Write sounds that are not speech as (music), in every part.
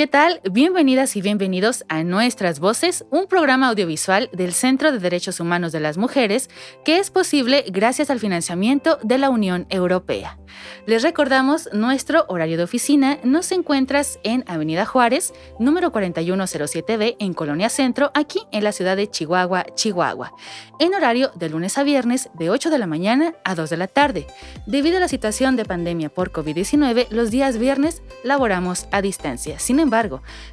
¿Qué tal? Bienvenidas y bienvenidos a Nuestras Voces, un programa audiovisual del Centro de Derechos Humanos de las Mujeres que es posible gracias al financiamiento de la Unión Europea. Les recordamos, nuestro horario de oficina nos encuentras en Avenida Juárez, número 4107B en Colonia Centro, aquí en la ciudad de Chihuahua, Chihuahua, en horario de lunes a viernes de 8 de la mañana a 2 de la tarde. Debido a la situación de pandemia por COVID-19, los días viernes laboramos a distancia. Sin embargo,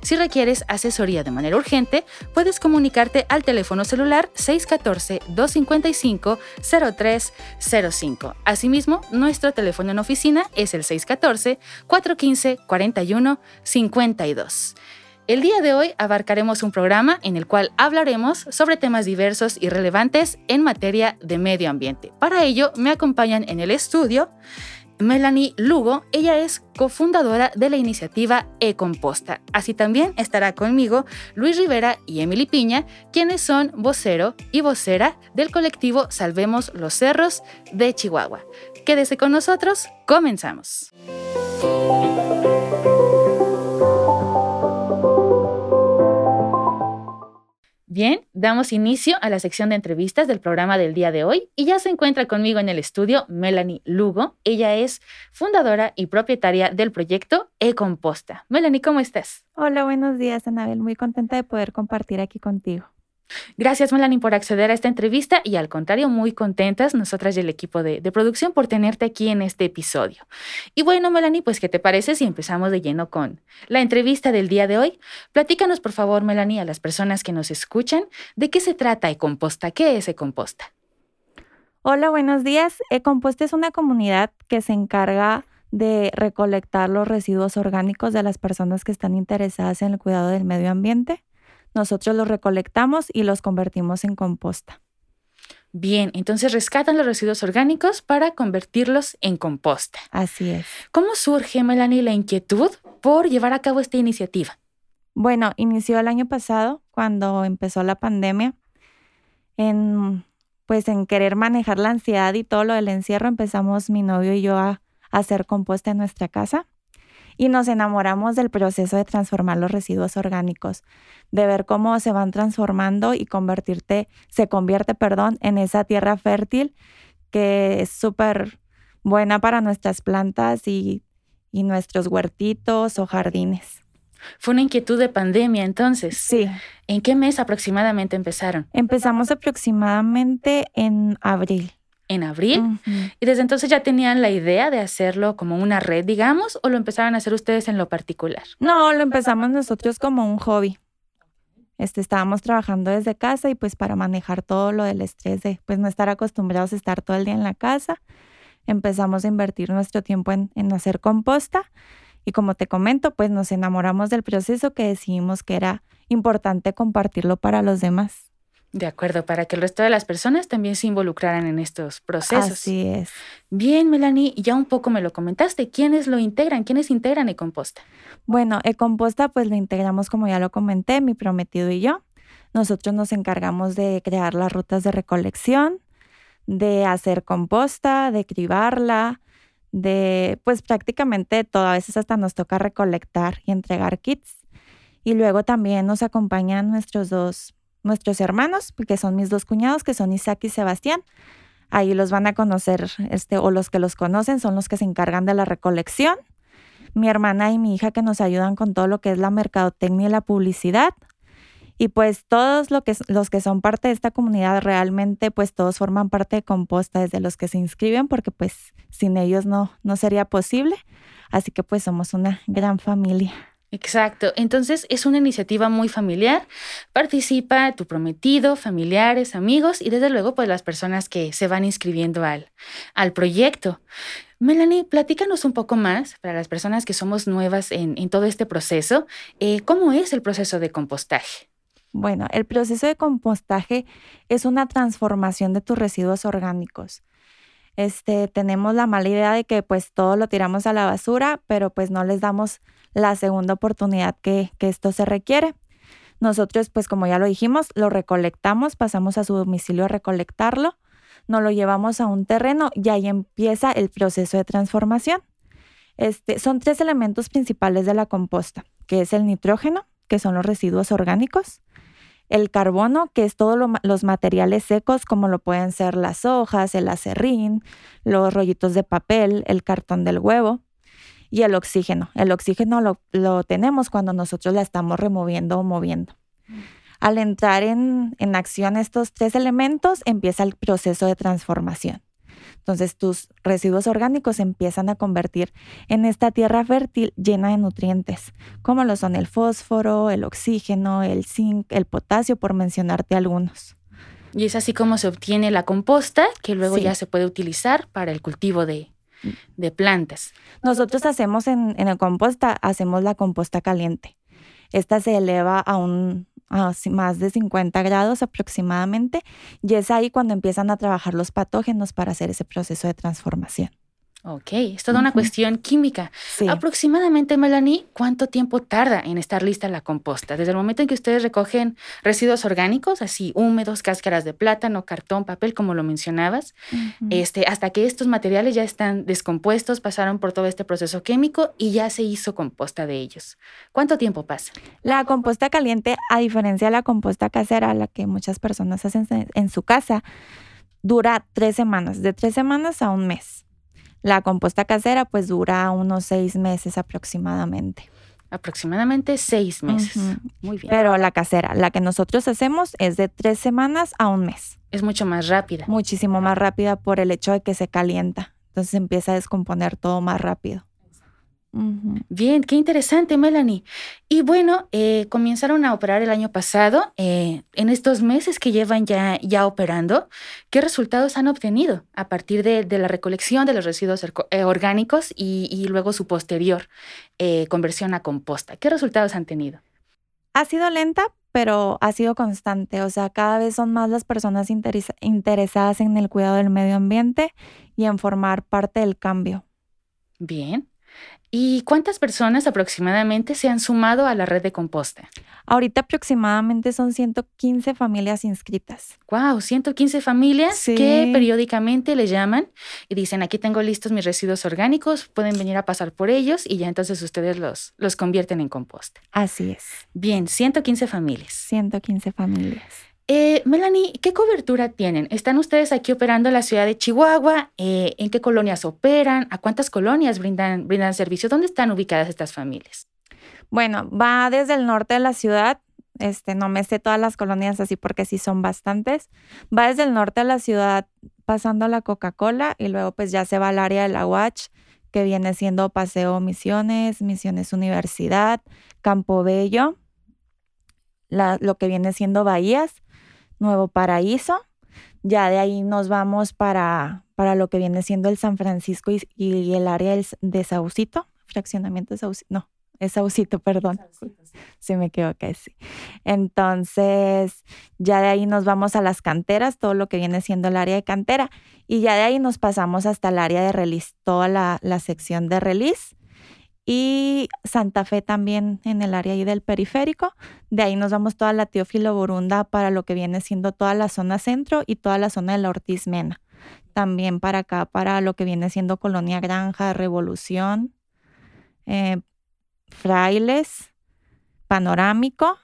si requieres asesoría de manera urgente, puedes comunicarte al teléfono celular 614-255-0305. Asimismo, nuestro teléfono en oficina es el 614-415-4152. El día de hoy abarcaremos un programa en el cual hablaremos sobre temas diversos y relevantes en materia de medio ambiente. Para ello, me acompañan en el estudio Melanie Lugo, ella es cofundadora de la iniciativa E-Composta. Así también estará conmigo Luis Rivera y Emily Piña, quienes son vocero y vocera del colectivo Salvemos los Cerros de Chihuahua. Quédese con nosotros, comenzamos. Bien, damos inicio a la sección de entrevistas del programa del día de hoy y ya se encuentra conmigo en el estudio Melanie Lugo. Ella es fundadora y propietaria del proyecto E-Composta. Melanie, ¿cómo estás? Hola, buenos días, Anabel. Muy contenta de poder compartir aquí contigo. Gracias, Melanie, por acceder a esta entrevista y al contrario, muy contentas nosotras y el equipo de, producción por tenerte aquí en este episodio. Y bueno, Melanie, pues, ¿qué te parece si empezamos de lleno con la entrevista del día de hoy? Platícanos, por favor, Melanie, a las personas que nos escuchan, ¿de qué se trata Ecomposta? ¿Qué es Ecomposta? Hola, buenos días. Ecomposta es una comunidad que se encarga de recolectar los residuos orgánicos de las personas que están interesadas en el cuidado del medio ambiente nosotros los recolectamos y los convertimos en composta. Bien, entonces rescatan los residuos orgánicos para convertirlos en composta. Así es. ¿Cómo surge, Melanie, la inquietud por llevar a cabo esta iniciativa? Bueno, inició el año pasado, cuando empezó la pandemia. En, pues en querer manejar la ansiedad y todo lo del encierro, empezamos mi novio y yo a hacer composta en nuestra casa y nos enamoramos del proceso de transformar los residuos orgánicos, de ver cómo se van transformando y convertirte, se convierte, perdón, en esa tierra fértil que es súper buena para nuestras plantas y, y nuestros huertitos o jardines. Fue una inquietud de pandemia entonces. Sí. ¿En qué mes aproximadamente empezaron? Empezamos aproximadamente en abril en abril. Y desde entonces ya tenían la idea de hacerlo como una red, digamos, o lo empezaron a hacer ustedes en lo particular. No, lo empezamos nosotros como un hobby. Este, estábamos trabajando desde casa y pues para manejar todo lo del estrés de pues no estar acostumbrados a estar todo el día en la casa, empezamos a invertir nuestro tiempo en, en hacer composta y como te comento, pues nos enamoramos del proceso que decidimos que era importante compartirlo para los demás. De acuerdo, para que el resto de las personas también se involucraran en estos procesos. Así es. Bien, Melanie, ya un poco me lo comentaste. ¿Quiénes lo integran? ¿Quiénes integran Ecomposta? Bueno, Ecomposta pues lo integramos como ya lo comenté, mi prometido y yo. Nosotros nos encargamos de crear las rutas de recolección, de hacer composta, de cribarla, de pues prácticamente todo. A veces hasta nos toca recolectar y entregar kits. Y luego también nos acompañan nuestros dos nuestros hermanos, que son mis dos cuñados, que son Isaac y Sebastián. Ahí los van a conocer, este, o los que los conocen son los que se encargan de la recolección. Mi hermana y mi hija que nos ayudan con todo lo que es la mercadotecnia y la publicidad. Y pues todos que, los que son parte de esta comunidad realmente, pues todos forman parte de Composta, desde los que se inscriben, porque pues sin ellos no, no sería posible. Así que pues somos una gran familia. Exacto. Entonces es una iniciativa muy familiar. Participa tu prometido, familiares, amigos y desde luego pues las personas que se van inscribiendo al, al proyecto. Melanie, platícanos un poco más para las personas que somos nuevas en, todo este proceso. Eh, ¿Cómo es el proceso de compostaje? Bueno, el proceso de compostaje es una transformación de tus residuos orgánicos. Este, tenemos la mala idea de que pues todo lo tiramos a la basura, pero pues no les damos la segunda oportunidad que, esto se requiere. Nosotros, pues como ya lo dijimos, lo recolectamos, pasamos a su domicilio a recolectarlo, nos lo llevamos a un terreno y ahí empieza el proceso de transformación. Este, son tres elementos principales de la composta, que es el nitrógeno, que son los residuos orgánicos, el carbono, que es todos los materiales secos, como lo pueden ser las hojas, el acerrín, los rollitos de papel, el cartón del huevo, y el oxígeno. El oxígeno lo, tenemos cuando nosotros la estamos removiendo o moviendo. Al entrar en, en acción estos tres elementos, empieza el proceso de transformación. Entonces tus residuos orgánicos empiezan a convertir en esta tierra fértil llena de nutrientes, como lo son el fósforo, el oxígeno, el zinc, el potasio, por mencionarte algunos. Y es así como se obtiene la composta, que luego ya se puede utilizar para el cultivo de, de plantas. Nosotros hacemos en, en el composta, hacemos la composta caliente. Esta se eleva a un a más de 50 grados aproximadamente y es ahí cuando empiezan a trabajar los patógenos para hacer ese proceso de transformación. Ok, es toda una cuestión química. Aproximadamente, Melanie, ¿cuánto tiempo tarda en estar lista la composta? Desde el momento en que ustedes recogen residuos orgánicos, así húmedos, cáscaras de plátano, cartón, papel, como lo mencionabas, este, hasta que estos materiales ya están descompuestos, pasaron por todo este proceso químico y ya se hizo composta de ellos. ¿Cuánto tiempo pasa? La composta caliente, a diferencia de la composta casera, la que muchas personas hacen en su casa, dura tres semanas, de tres semanas a un mes. La composta casera pues dura unos seis meses aproximadamente. Aproximadamente seis meses. Muy bien. Pero la casera, la que nosotros hacemos es de tres semanas a un mes. Es mucho más rápida. Muchísimo más rápida por el hecho de que se calienta. Entonces empieza a descomponer todo más rápido. Bien, qué interesante, Melanie. Y bueno, eh, comenzaron a operar el año pasado. Eh, en estos meses que llevan ya, ya operando, ¿qué resultados han obtenido a partir de, la recolección de los residuos eh, orgánicos y, luego su posterior conversión a composta? ¿Qué resultados han tenido? Ha sido lenta, pero ha sido constante. O sea, cada vez son más las personas interesadas en el cuidado del medio ambiente y en formar parte del cambio. Bien. ¿Y cuántas personas aproximadamente se han sumado a la red de composta? Ahorita aproximadamente son 115 familias inscritas. ¡Wow! 115 familias que periódicamente le llaman y dicen, aquí tengo listos mis residuos orgánicos, pueden venir a pasar por ellos y ya entonces ustedes los, los convierten en composta. Así es. Bien, 115 familias. 115 familias. Eh, Melanie, ¿qué cobertura tienen? ¿Están ustedes aquí operando en la ciudad de Chihuahua? Eh, ¿En qué colonias operan? ¿A cuántas colonias brindan, brindan servicio? ¿Dónde están ubicadas estas familias? Bueno, va desde el norte de la ciudad. Este, no me sé todas las colonias así porque sí son bastantes. Va desde el norte de la ciudad pasando la Coca-Cola y luego pues ya se va al área de la Watch, que viene siendo Paseo Misiones, Misiones Universidad, Campo Bello, lo que viene siendo Bahías Nuevo Paraíso. Ya de ahí nos vamos para, para lo que viene siendo el San Francisco y, el área de Saucito, fraccionamiento de Saucito, no, es Saucito, perdón. Se me quedó sí. Entonces, ya de ahí nos vamos a las canteras, todo lo que viene siendo el área de cantera, y ya de ahí nos pasamos hasta el área de release, toda la, la sección de release y Santa Fe también en el área ahí del periférico. De ahí nos vamos toda la Teófilo Borunda para lo que viene siendo toda la zona centro y toda la zona de la Ortiz Mena. También para acá, para lo que viene siendo Colonia Granja, Revolución, eh, Frailes, Panorámico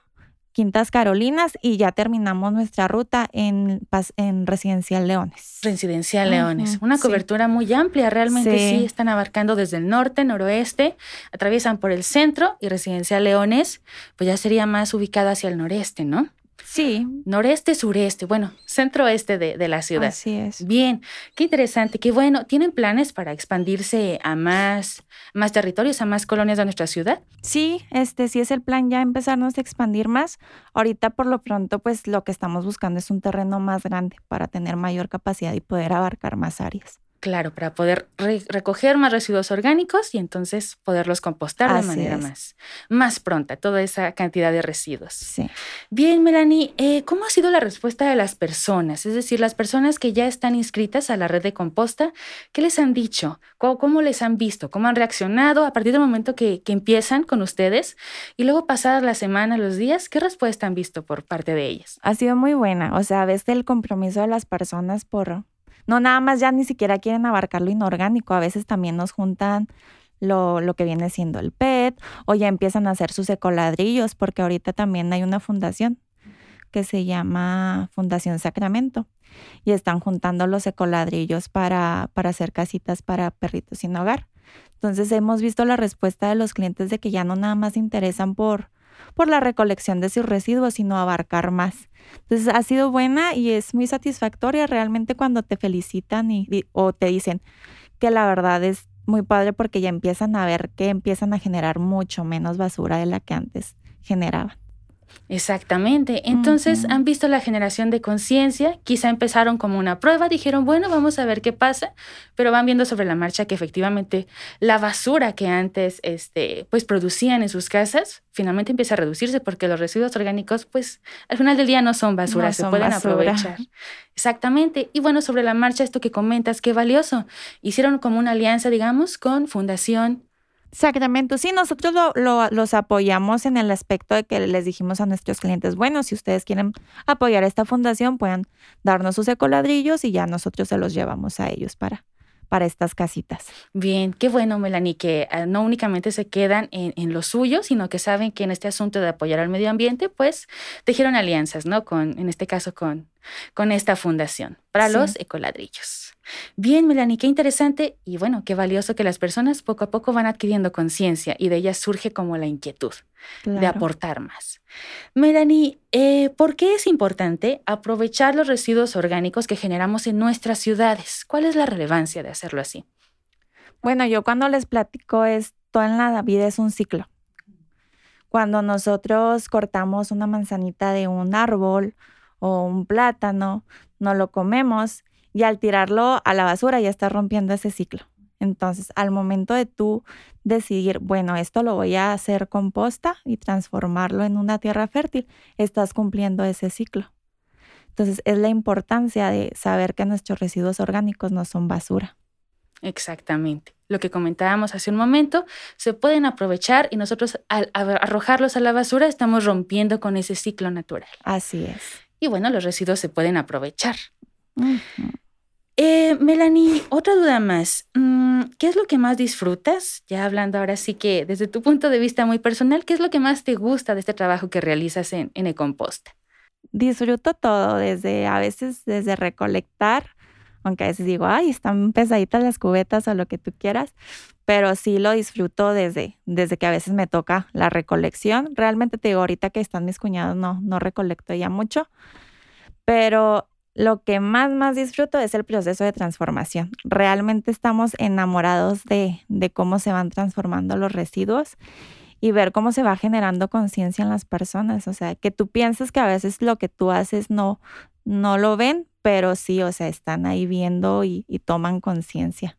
Quintas Carolinas y ya terminamos nuestra ruta en, en Residencial Leones. Residencial Leones, una cobertura muy amplia, realmente sí. están abarcando desde el norte, noroeste, atraviesan por el centro y Residencial Leones, pues ya sería más ubicada hacia el noreste, ¿no? Sí. Noreste, sureste, bueno, centro-oeste de, de, la ciudad. Así es. Bien, qué interesante, qué bueno. ¿Tienen planes para expandirse a más, más territorios, a más colonias de nuestra ciudad? Sí, este sí es el plan ya empezarnos a expandir más. Ahorita por lo pronto, pues lo que estamos buscando es un terreno más grande para tener mayor capacidad y poder abarcar más áreas. Claro, para poder recoger más residuos orgánicos y entonces poderlos compostar de manera más, más pronta, toda esa cantidad de residuos. Sí. Bien, Melanie, eh, ¿cómo ha sido la respuesta de las personas? Es decir, las personas que ya están inscritas a la red de composta, ¿qué les han dicho? ¿Cómo, les han visto? ¿Cómo han reaccionado a partir del momento que, que empiezan con ustedes? Y luego pasadas la semana, los días, ¿qué respuesta han visto por parte de ellas? Ha sido muy buena. O sea, ves el compromiso de las personas por no nada más ya ni siquiera quieren abarcar lo inorgánico, a veces también nos juntan lo, lo, que viene siendo el PET o ya empiezan a hacer sus ecoladrillos porque ahorita también hay una fundación que se llama Fundación Sacramento y están juntando los ecoladrillos para, para hacer casitas para perritos sin hogar. Entonces hemos visto la respuesta de los clientes de que ya no nada más interesan por, por la recolección de sus residuos, sino abarcar más. Entonces ha sido buena y es muy satisfactoria realmente cuando te felicitan y, o te dicen que la verdad es muy padre porque ya empiezan a ver que empiezan a generar mucho menos basura de la que antes generaban. Exactamente. Entonces han visto la generación de conciencia, quizá empezaron como una prueba, dijeron, bueno, vamos a ver qué pasa, pero van viendo sobre la marcha que efectivamente la basura que antes este, pues producían en sus casas finalmente empieza a reducirse porque los residuos orgánicos pues al final del día no son basura, se pueden aprovechar. Exactamente. Y bueno, sobre la marcha, esto que comentas, qué valioso. Hicieron como una alianza, digamos, con Fundación Sacramento, sí, nosotros lo, los apoyamos en el aspecto de que les dijimos a nuestros clientes, bueno, si ustedes quieren apoyar esta fundación, pueden darnos sus ecoladrillos y ya nosotros se los llevamos a ellos para, para estas casitas. Bien, qué bueno, Melanie, que ah, no únicamente se quedan en, en, lo suyo, sino que saben que en este asunto de apoyar al medio ambiente, pues tejieron alianzas, ¿no? Con, en este caso, con, con esta fundación para los ecoladrillos. Bien, Melanie, qué interesante y bueno, qué valioso que las personas poco a poco van adquiriendo conciencia y de ellas surge como la inquietud de aportar más. Melanie, eh, ¿por qué es importante aprovechar los residuos orgánicos que generamos en nuestras ciudades? ¿Cuál es la relevancia de hacerlo así? Bueno, yo cuando les platico esto en la vida es un ciclo. Cuando nosotros cortamos una manzanita de un árbol o un plátano, no lo comemos y al tirarlo a la basura ya está rompiendo ese ciclo. Entonces, al momento de tú decidir, bueno, esto lo voy a hacer composta y transformarlo en una tierra fértil, estás cumpliendo ese ciclo. Entonces, es la importancia de saber que nuestros residuos orgánicos no son basura. Exactamente. Lo que comentábamos hace un momento, se pueden aprovechar y nosotros al arrojarlos a la basura estamos rompiendo con ese ciclo natural. Así es. Y bueno, los residuos se pueden aprovechar. Eh, Melanie, otra duda más. Mm, ¿Qué es lo que más disfrutas? Ya hablando ahora sí que desde tu punto de vista muy personal, ¿qué es lo que más te gusta de este trabajo que realizas en, en Ecomposta? Disfruto todo, desde a veces desde recolectar, aunque a veces digo, ay, están pesaditas las cubetas o lo que tú quieras, pero sí lo disfruto desde, desde que a veces me toca la recolección. Realmente te digo, ahorita que están mis cuñados, no, no recolecto ya mucho, pero lo que más, más disfruto es el proceso de transformación. Realmente estamos enamorados de, de cómo se van transformando los residuos y ver cómo se va generando conciencia en las personas. O sea, que tú piensas que a veces lo que tú haces no, no lo ven, pero sí, o sea, están ahí viendo y, y toman conciencia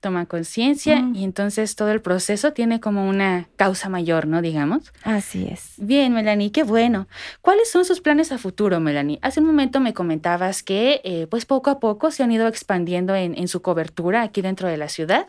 toma conciencia y entonces todo el proceso tiene como una causa mayor, ¿no? Digamos. Así es. Bien, Melanie, qué bueno. ¿Cuáles son sus planes a futuro, Melanie? Hace un momento me comentabas que eh, pues poco a poco se han ido expandiendo en, en su cobertura aquí dentro de la ciudad.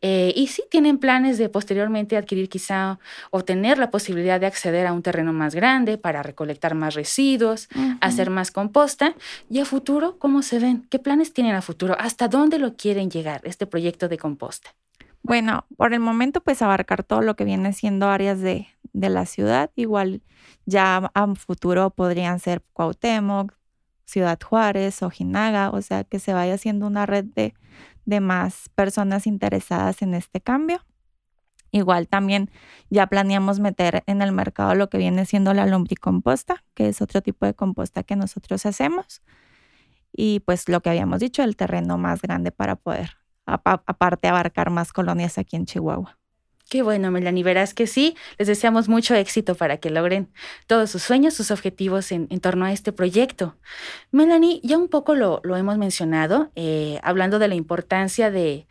Eh, y sí tienen planes de posteriormente adquirir quizá o tener la posibilidad de acceder a un terreno más grande para recolectar más residuos, hacer más composta. ¿Y a futuro cómo se ven? ¿Qué planes tienen a futuro? ¿Hasta dónde lo quieren llegar este proyecto de composta? Bueno, por el momento pues abarcar todo lo que viene siendo áreas de, de la ciudad. Igual ya a futuro podrían ser Cuauhtémoc, Ciudad Juárez, Ojinaga, o sea, que se vaya haciendo una red de, de más personas interesadas en este cambio. Igual también ya planeamos meter en el mercado lo que viene siendo la lombricomposta, que es otro tipo de composta que nosotros hacemos. Y pues lo que habíamos dicho, el terreno más grande para poder, aparte, abarcar más colonias aquí en Chihuahua. Qué bueno, Melanie. Verás que sí, les deseamos mucho éxito para que logren todos sus sueños, sus objetivos en, torno a este proyecto. Melanie, ya un poco lo, hemos mencionado, eh, hablando de la importancia de,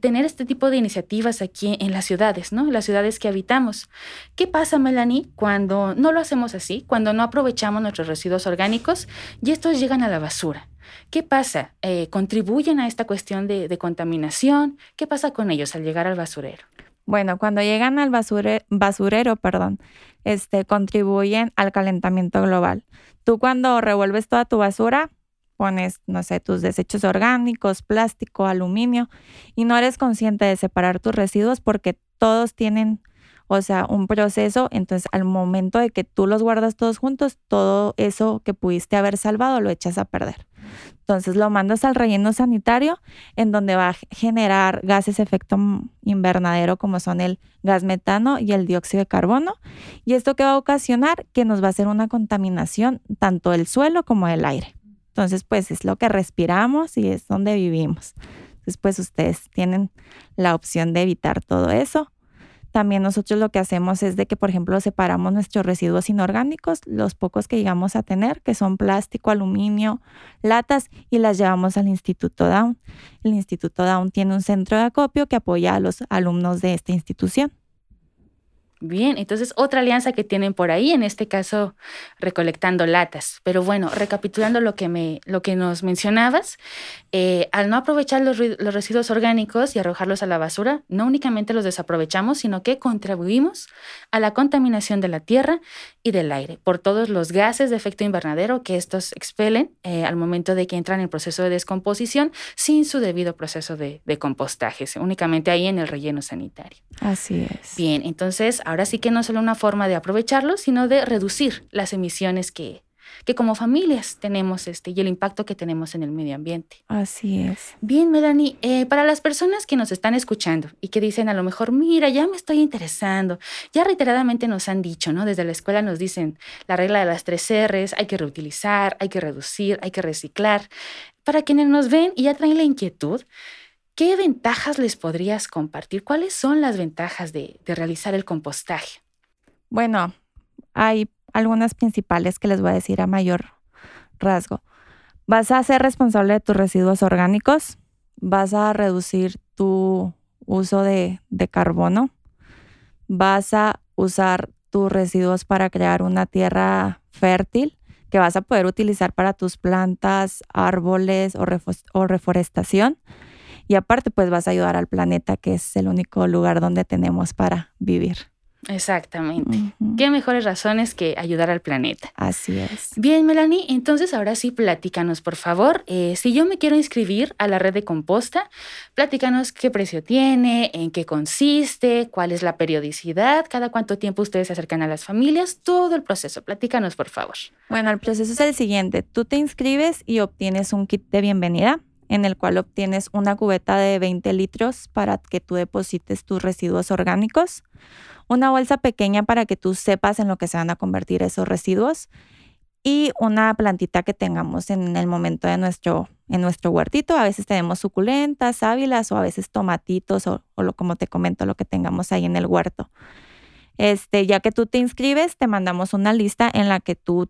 tener este tipo de iniciativas aquí en las ciudades, ¿no? En las ciudades que habitamos. ¿Qué pasa, Melanie, cuando no lo hacemos así, cuando no aprovechamos nuestros residuos orgánicos y estos llegan a la basura? ¿Qué pasa? Eh, ¿Contribuyen a esta cuestión de contaminación? ¿Qué pasa con ellos al llegar al basurero? Bueno, cuando llegan al basurero, perdón, este, contribuyen al calentamiento global. Tú cuando revuelves toda tu basura, pones, no sé, tus desechos orgánicos, plástico, aluminio, y no eres consciente de separar tus residuos porque todos tienen, o sea, un proceso, entonces al momento de que tú los guardas todos juntos, todo eso que pudiste haber salvado lo echas a perder. Entonces lo mandas al relleno sanitario en donde va a generar gases efecto invernadero como son el gas metano y el dióxido de carbono. Y esto que va a ocasionar que nos va a hacer una contaminación tanto del suelo como del aire. Entonces pues es lo que respiramos y es donde vivimos. Entonces pues ustedes tienen la opción de evitar todo eso también nosotros lo que hacemos es de que, por ejemplo, separamos nuestros residuos inorgánicos, los pocos que llegamos a tener, que son plástico, aluminio, latas, y las llevamos al Instituto Down. El Instituto Down tiene un centro de acopio que apoya a los alumnos de esta institución. Bien, entonces otra alianza que tienen por ahí, en este caso recolectando latas. Pero bueno, recapitulando lo que, me, lo que nos mencionabas, eh, al no aprovechar los, los, residuos orgánicos y arrojarlos a la basura, no únicamente los desaprovechamos, sino que contribuimos a la contaminación de la tierra y del aire por todos los gases de efecto invernadero que estos expelen eh, al momento de que entran en proceso de descomposición sin su debido proceso de, de compostaje, únicamente ahí en el relleno sanitario. Así es. Bien, entonces ahora sí que no solo una forma de aprovecharlo, sino de reducir las emisiones que, que como familias tenemos este, y el impacto que tenemos en el medio ambiente. Así es. Bien, Melanie, eh, para las personas que nos están escuchando y que dicen a lo mejor, mira, ya me estoy interesando, ya reiteradamente nos han dicho, ¿no? Desde la escuela nos dicen la regla de las tres R's, hay que reutilizar, hay que reducir, hay que reciclar. Para quienes nos ven y ya traen la inquietud, ¿qué ventajas les podrías compartir? ¿Cuáles son las ventajas de, de realizar el compostaje? Bueno, hay algunas principales que les voy a decir a mayor rasgo. Vas a ser responsable de tus residuos orgánicos, vas a reducir tu uso de, carbono, vas a usar tus residuos para crear una tierra fértil que vas a poder utilizar para tus plantas, árboles o, o, reforestación. Y aparte, pues vas a ayudar al planeta, que es el único lugar donde tenemos para vivir. Exactamente. Qué mejores razones que ayudar al planeta. Así es. Bien, Melanie, entonces ahora sí, platícanos, por favor. Eh, si yo me quiero inscribir a la red de composta, platícanos qué precio tiene, en qué consiste, cuál es la periodicidad, cada cuánto tiempo ustedes se acercan a las familias, todo el proceso. Platícanos, por favor. Bueno, el proceso es el siguiente. Tú te inscribes y obtienes un kit de bienvenida en el cual obtienes una cubeta de 20 litros para que tú deposites tus residuos orgánicos una bolsa pequeña para que tú sepas en lo que se van a convertir esos residuos y una plantita que tengamos en el momento de nuestro, en nuestro huertito. A veces tenemos suculentas, sábilas o a veces tomatitos o, lo, como te comento, lo que tengamos ahí en el huerto. Este, ya que tú te inscribes, te mandamos una lista en la que tú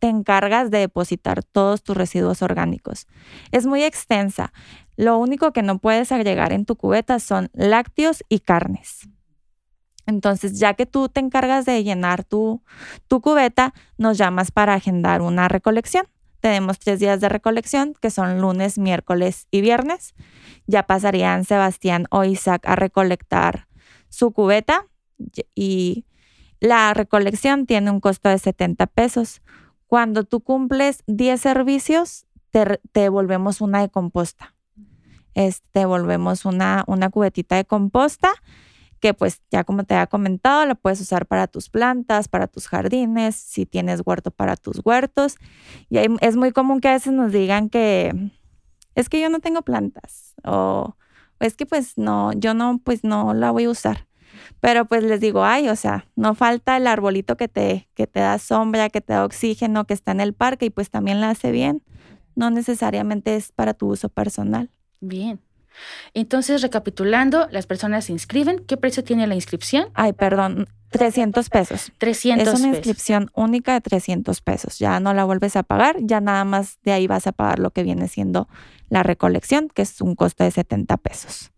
te encargas de depositar todos tus residuos orgánicos. Es muy extensa. Lo único que no puedes agregar en tu cubeta son lácteos y carnes. Entonces, ya que tú te encargas de llenar tu, tu cubeta, nos llamas para agendar una recolección. Tenemos tres días de recolección, que son lunes, miércoles y viernes. Ya pasarían Sebastián o Isaac a recolectar su cubeta y la recolección tiene un costo de 70 pesos. Cuando tú cumples 10 servicios, te, devolvemos una de composta. Este, te devolvemos una, una cubetita de composta que pues ya como te había comentado, la puedes usar para tus plantas, para tus jardines, si tienes huerto para tus huertos. Y es muy común que a veces nos digan que es que yo no tengo plantas o es que pues no, yo no, pues no la voy a usar. Pero pues les digo, ay, o sea, no falta el arbolito que te, que te da sombra, que te da oxígeno, que está en el parque y pues también la hace bien. No necesariamente es para tu uso personal. Bien. Entonces, recapitulando, las personas se inscriben. ¿Qué precio tiene la inscripción? Ay, perdón, 300 pesos. 300 Es una inscripción única de 300 pesos. Ya no la vuelves a pagar, ya nada más de ahí vas a pagar lo que viene siendo la recolección, que es un costo de 70 pesos.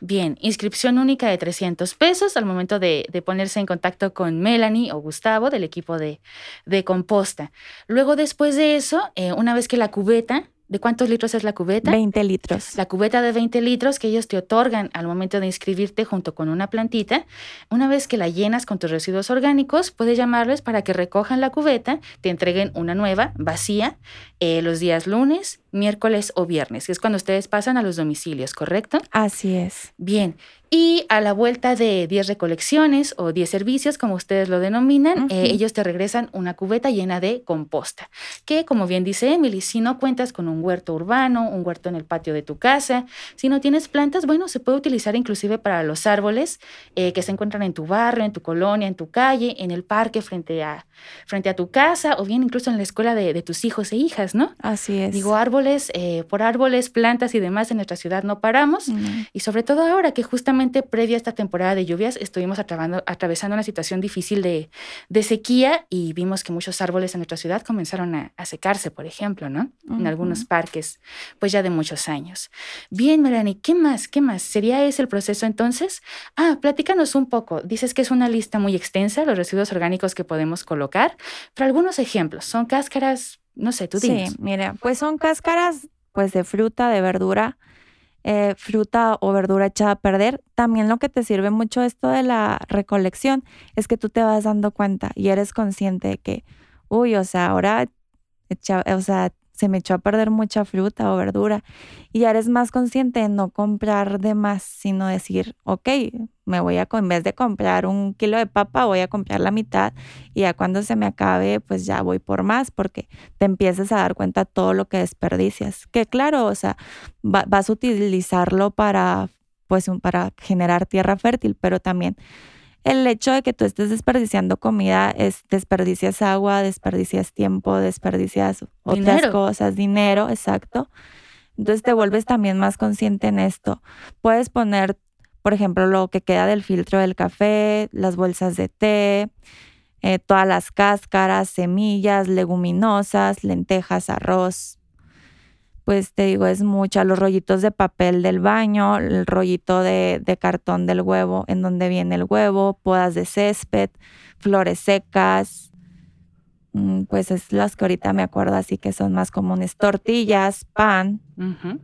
Bien, inscripción única de 300 pesos al momento de, de ponerse en contacto con Melanie o Gustavo del equipo de, de composta. Luego, después de eso, eh, una vez que la cubeta ¿De cuántos litros es la cubeta? 20 litros. La cubeta de 20 litros que ellos te otorgan al momento de inscribirte junto con una plantita. Una vez que la llenas con tus residuos orgánicos, puedes llamarles para que recojan la cubeta, te entreguen una nueva, vacía, eh, los días lunes, miércoles o viernes, que es cuando ustedes pasan a los domicilios, ¿correcto? Así es. Bien. Y a la vuelta de 10 recolecciones o 10 servicios, como ustedes lo denominan, eh, ellos te regresan una cubeta llena de composta, que como bien dice Emily, si no cuentas con un huerto urbano, un huerto en el patio de tu casa, si no tienes plantas, bueno, se puede utilizar inclusive para los árboles eh, que se encuentran en tu barrio, en tu colonia, en tu calle, en el parque frente a, frente a tu casa o bien incluso en la escuela de, de tus hijos e hijas, ¿no? Así es. Digo, árboles, eh, por árboles, plantas y demás en nuestra ciudad no paramos. Mm, Y sobre todo ahora que justamente previa a esta temporada de lluvias estuvimos atravesando una situación difícil de, de sequía y vimos que muchos árboles en nuestra ciudad comenzaron a, a secarse, por ejemplo, ¿no? En algunos parques, pues ya de muchos años. Bien, Melanie, ¿qué más? ¿Qué más? ¿Sería ese el proceso entonces? Ah, platícanos un poco. Dices que es una lista muy extensa, los residuos orgánicos que podemos colocar, pero algunos ejemplos. Son cáscaras, no sé, tú Sí, dices. mira, pues son cáscaras pues de fruta, de verdura, eh, fruta o verdura echada a perder. También lo que te sirve mucho esto de la recolección es que tú te vas dando cuenta y eres consciente de que, uy, o sea, ahora, o sea, se me echó a perder mucha fruta o verdura y ya eres más consciente de no comprar de más, sino decir, ok, me voy a, en vez de comprar un kilo de papa, voy a comprar la mitad y ya cuando se me acabe, pues ya voy por más porque te empiezas a dar cuenta todo lo que desperdicias. Que claro, o sea, va- vas a utilizarlo para, pues, para generar tierra fértil, pero también el hecho de que tú estés desperdiciando comida es desperdicias agua, desperdicias tiempo, desperdicias otras Dinero. cosas, dinero, exacto. Entonces te vuelves también más consciente en esto. Puedes poner, por ejemplo, lo que queda del filtro del café, las bolsas de té, eh, todas las cáscaras, semillas, leguminosas, lentejas, arroz. Pues te digo, es mucha. Los rollitos de papel del baño, el rollito de, de cartón del huevo, en donde viene el huevo, podas de césped, flores secas. Mm, Pues es las que ahorita me acuerdo, así que son más comunes. Tortillas, pan.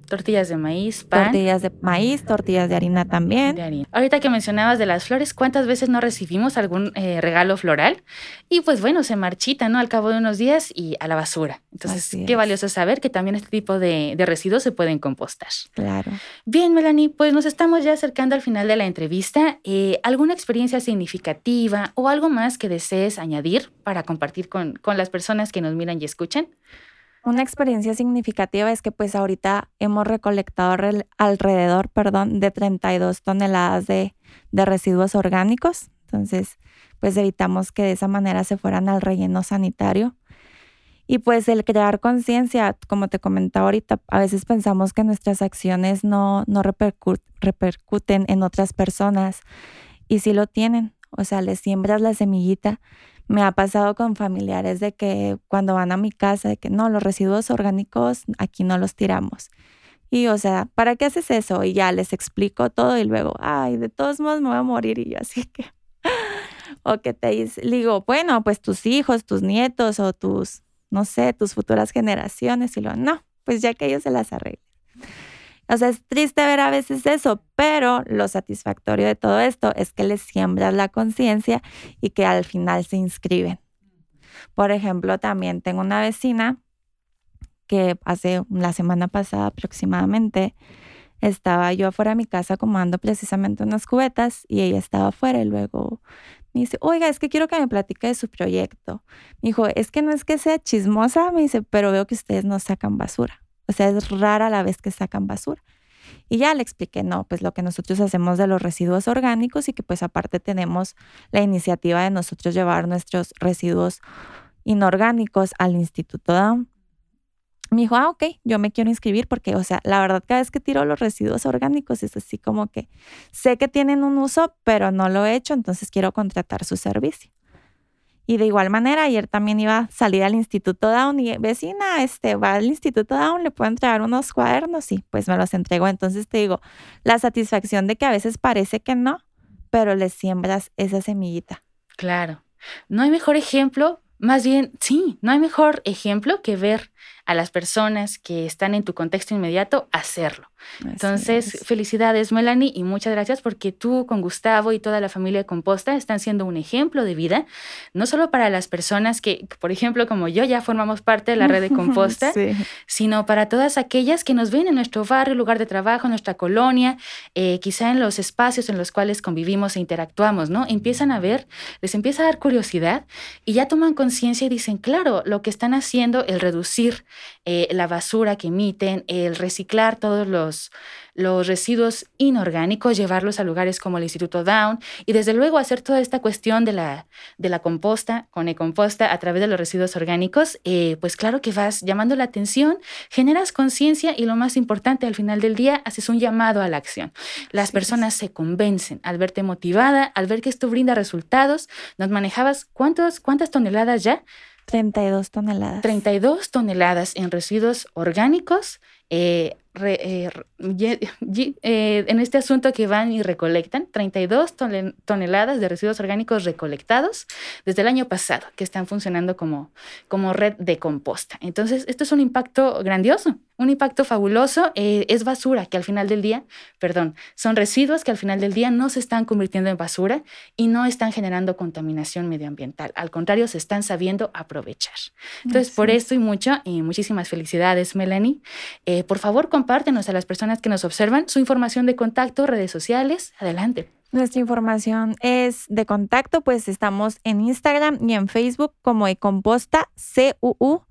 Tortillas de maíz, pan. tortillas de maíz, tortillas de harina también. de harina. Ahorita que mencionabas de las flores, ¿cuántas veces no recibimos algún eh, regalo floral? Y pues bueno, se marchita, ¿no? Al cabo de unos días y a la basura. Entonces, qué valioso saber que también este tipo de, de residuos se pueden compostar. Claro. Bien, Melanie, pues nos estamos ya acercando al final de la entrevista. Eh, ¿Alguna experiencia significativa o algo más que desees añadir para compartir con, con las personas que nos miran y escuchan? Una experiencia significativa es que pues ahorita hemos recolectado alrededor, perdón, de 32 toneladas de, de residuos orgánicos. Entonces, pues evitamos que de esa manera se fueran al relleno sanitario. Y pues el crear conciencia, como te comentaba ahorita, a veces pensamos que nuestras acciones no, no repercu- repercuten en otras personas y sí lo tienen. O sea, les siembras la semillita me ha pasado con familiares de que cuando van a mi casa, de que no, los residuos orgánicos aquí no los tiramos. Y o sea, ¿para qué haces eso? Y ya les explico todo y luego, ay, de todos modos me voy a morir y yo así que... (laughs) o que te dice, digo, bueno, pues tus hijos, tus nietos o tus, no sé, tus futuras generaciones. Y luego, no, pues ya que ellos se las arreglen. O sea, es triste ver a veces eso, pero lo satisfactorio de todo esto es que les siembras la conciencia y que al final se inscriben. Por ejemplo, también tengo una vecina que hace la semana pasada aproximadamente estaba yo afuera de mi casa acomodando precisamente unas cubetas y ella estaba afuera y luego me dice, oiga, es que quiero que me platique de su proyecto. Me dijo, es que no es que sea chismosa, me dice, pero veo que ustedes no sacan basura. O sea, es rara la vez que sacan basura. Y ya le expliqué, no, pues lo que nosotros hacemos de los residuos orgánicos y que pues aparte tenemos la iniciativa de nosotros llevar nuestros residuos inorgánicos al Instituto Down. Me dijo, ah, ok, yo me quiero inscribir porque, o sea, la verdad, cada vez que tiro los residuos orgánicos es así como que sé que tienen un uso, pero no lo he hecho, entonces quiero contratar su servicio. Y de igual manera, ayer también iba a salir al Instituto Down y vecina, este, va al Instituto Down, le puedo entregar unos cuadernos y pues me los entregó. Entonces te digo, la satisfacción de que a veces parece que no, pero le siembras esa semillita. Claro. No hay mejor ejemplo, más bien, sí, no hay mejor ejemplo que ver a las personas que están en tu contexto inmediato hacerlo. Entonces, felicidades Melanie y muchas gracias porque tú con Gustavo y toda la familia de Composta están siendo un ejemplo de vida, no solo para las personas que, por ejemplo, como yo ya formamos parte de la red de (laughs) Composta, sino para todas aquellas que nos ven en nuestro barrio, lugar de trabajo, nuestra colonia, eh, quizá en los espacios en los cuales convivimos e interactuamos, ¿no? Empiezan a ver, les empieza a dar curiosidad y ya toman conciencia y dicen, claro, lo que están haciendo, el reducir eh, la basura que emiten, el reciclar todos los, los residuos inorgánicos, llevarlos a lugares como el Instituto Down y desde luego hacer toda esta cuestión de la, de la composta con e-composta a través de los residuos orgánicos, eh, pues claro que vas llamando la atención, generas conciencia y lo más importante al final del día, haces un llamado a la acción. Las personas se convencen al verte motivada, al ver que esto brinda resultados. Nos manejabas cuántos, cuántas toneladas ya 32 toneladas. 32 toneladas en residuos orgánicos eh, eh, eh, en este asunto que van y recolectan 32 toneladas de residuos orgánicos recolectados desde el año pasado, que están funcionando como, como red de composta. Entonces, esto es un impacto grandioso, un impacto fabuloso. es basura que al final del día, perdón, son residuos que al final del día no se están convirtiendo en basura y no están generando contaminación medioambiental. Al contrario, se están sabiendo aprovechar. Entonces, por esto y mucho, y muchísimas felicidades, Melanie. Eh, por favor, compártenos a las personas que nos observan su información de contacto, redes sociales. Adelante. Nuestra información es de contacto, pues estamos en Instagram y en Facebook como Ecomposta CUU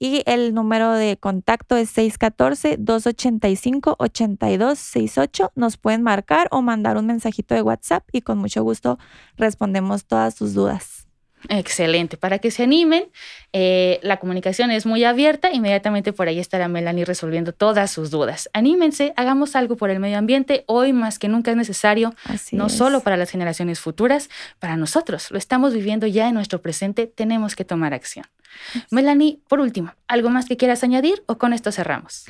y el número de contacto es 614-285-8268. Nos pueden marcar o mandar un mensajito de WhatsApp y con mucho gusto respondemos todas sus dudas. Excelente, para que se animen. Eh, la comunicación es muy abierta, inmediatamente por ahí estará Melanie resolviendo todas sus dudas. Anímense, hagamos algo por el medio ambiente. Hoy más que nunca es necesario, no solo para las generaciones futuras, para nosotros. Lo estamos viviendo ya en nuestro presente, tenemos que tomar acción. Melanie, por último, ¿algo más que quieras añadir o con esto cerramos?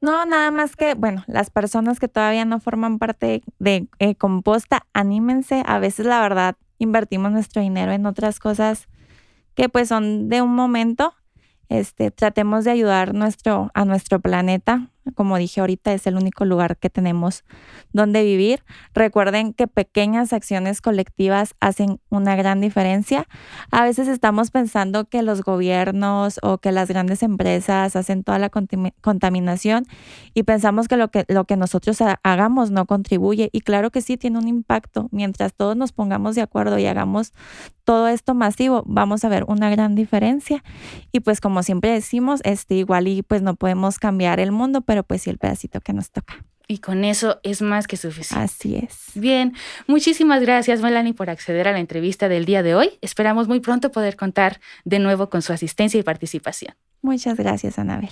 No, nada más que, bueno, las personas que todavía no forman parte de eh, Composta, anímense. A veces la verdad invertimos nuestro dinero en otras cosas que pues son de un momento. Este, tratemos de ayudar nuestro, a nuestro planeta como dije ahorita, es el único lugar que tenemos donde vivir. Recuerden que pequeñas acciones colectivas hacen una gran diferencia. A veces estamos pensando que los gobiernos o que las grandes empresas hacen toda la contaminación y pensamos que lo que, lo que nosotros hagamos no contribuye. Y claro que sí tiene un impacto. Mientras todos nos pongamos de acuerdo y hagamos todo esto masivo, vamos a ver una gran diferencia. Y pues como siempre decimos, este igual y pues no podemos cambiar el mundo, pero pues sí el pedacito que nos toca. Y con eso es más que suficiente. Así es. Bien, muchísimas gracias Melanie por acceder a la entrevista del día de hoy. Esperamos muy pronto poder contar de nuevo con su asistencia y participación. Muchas gracias, Anabel.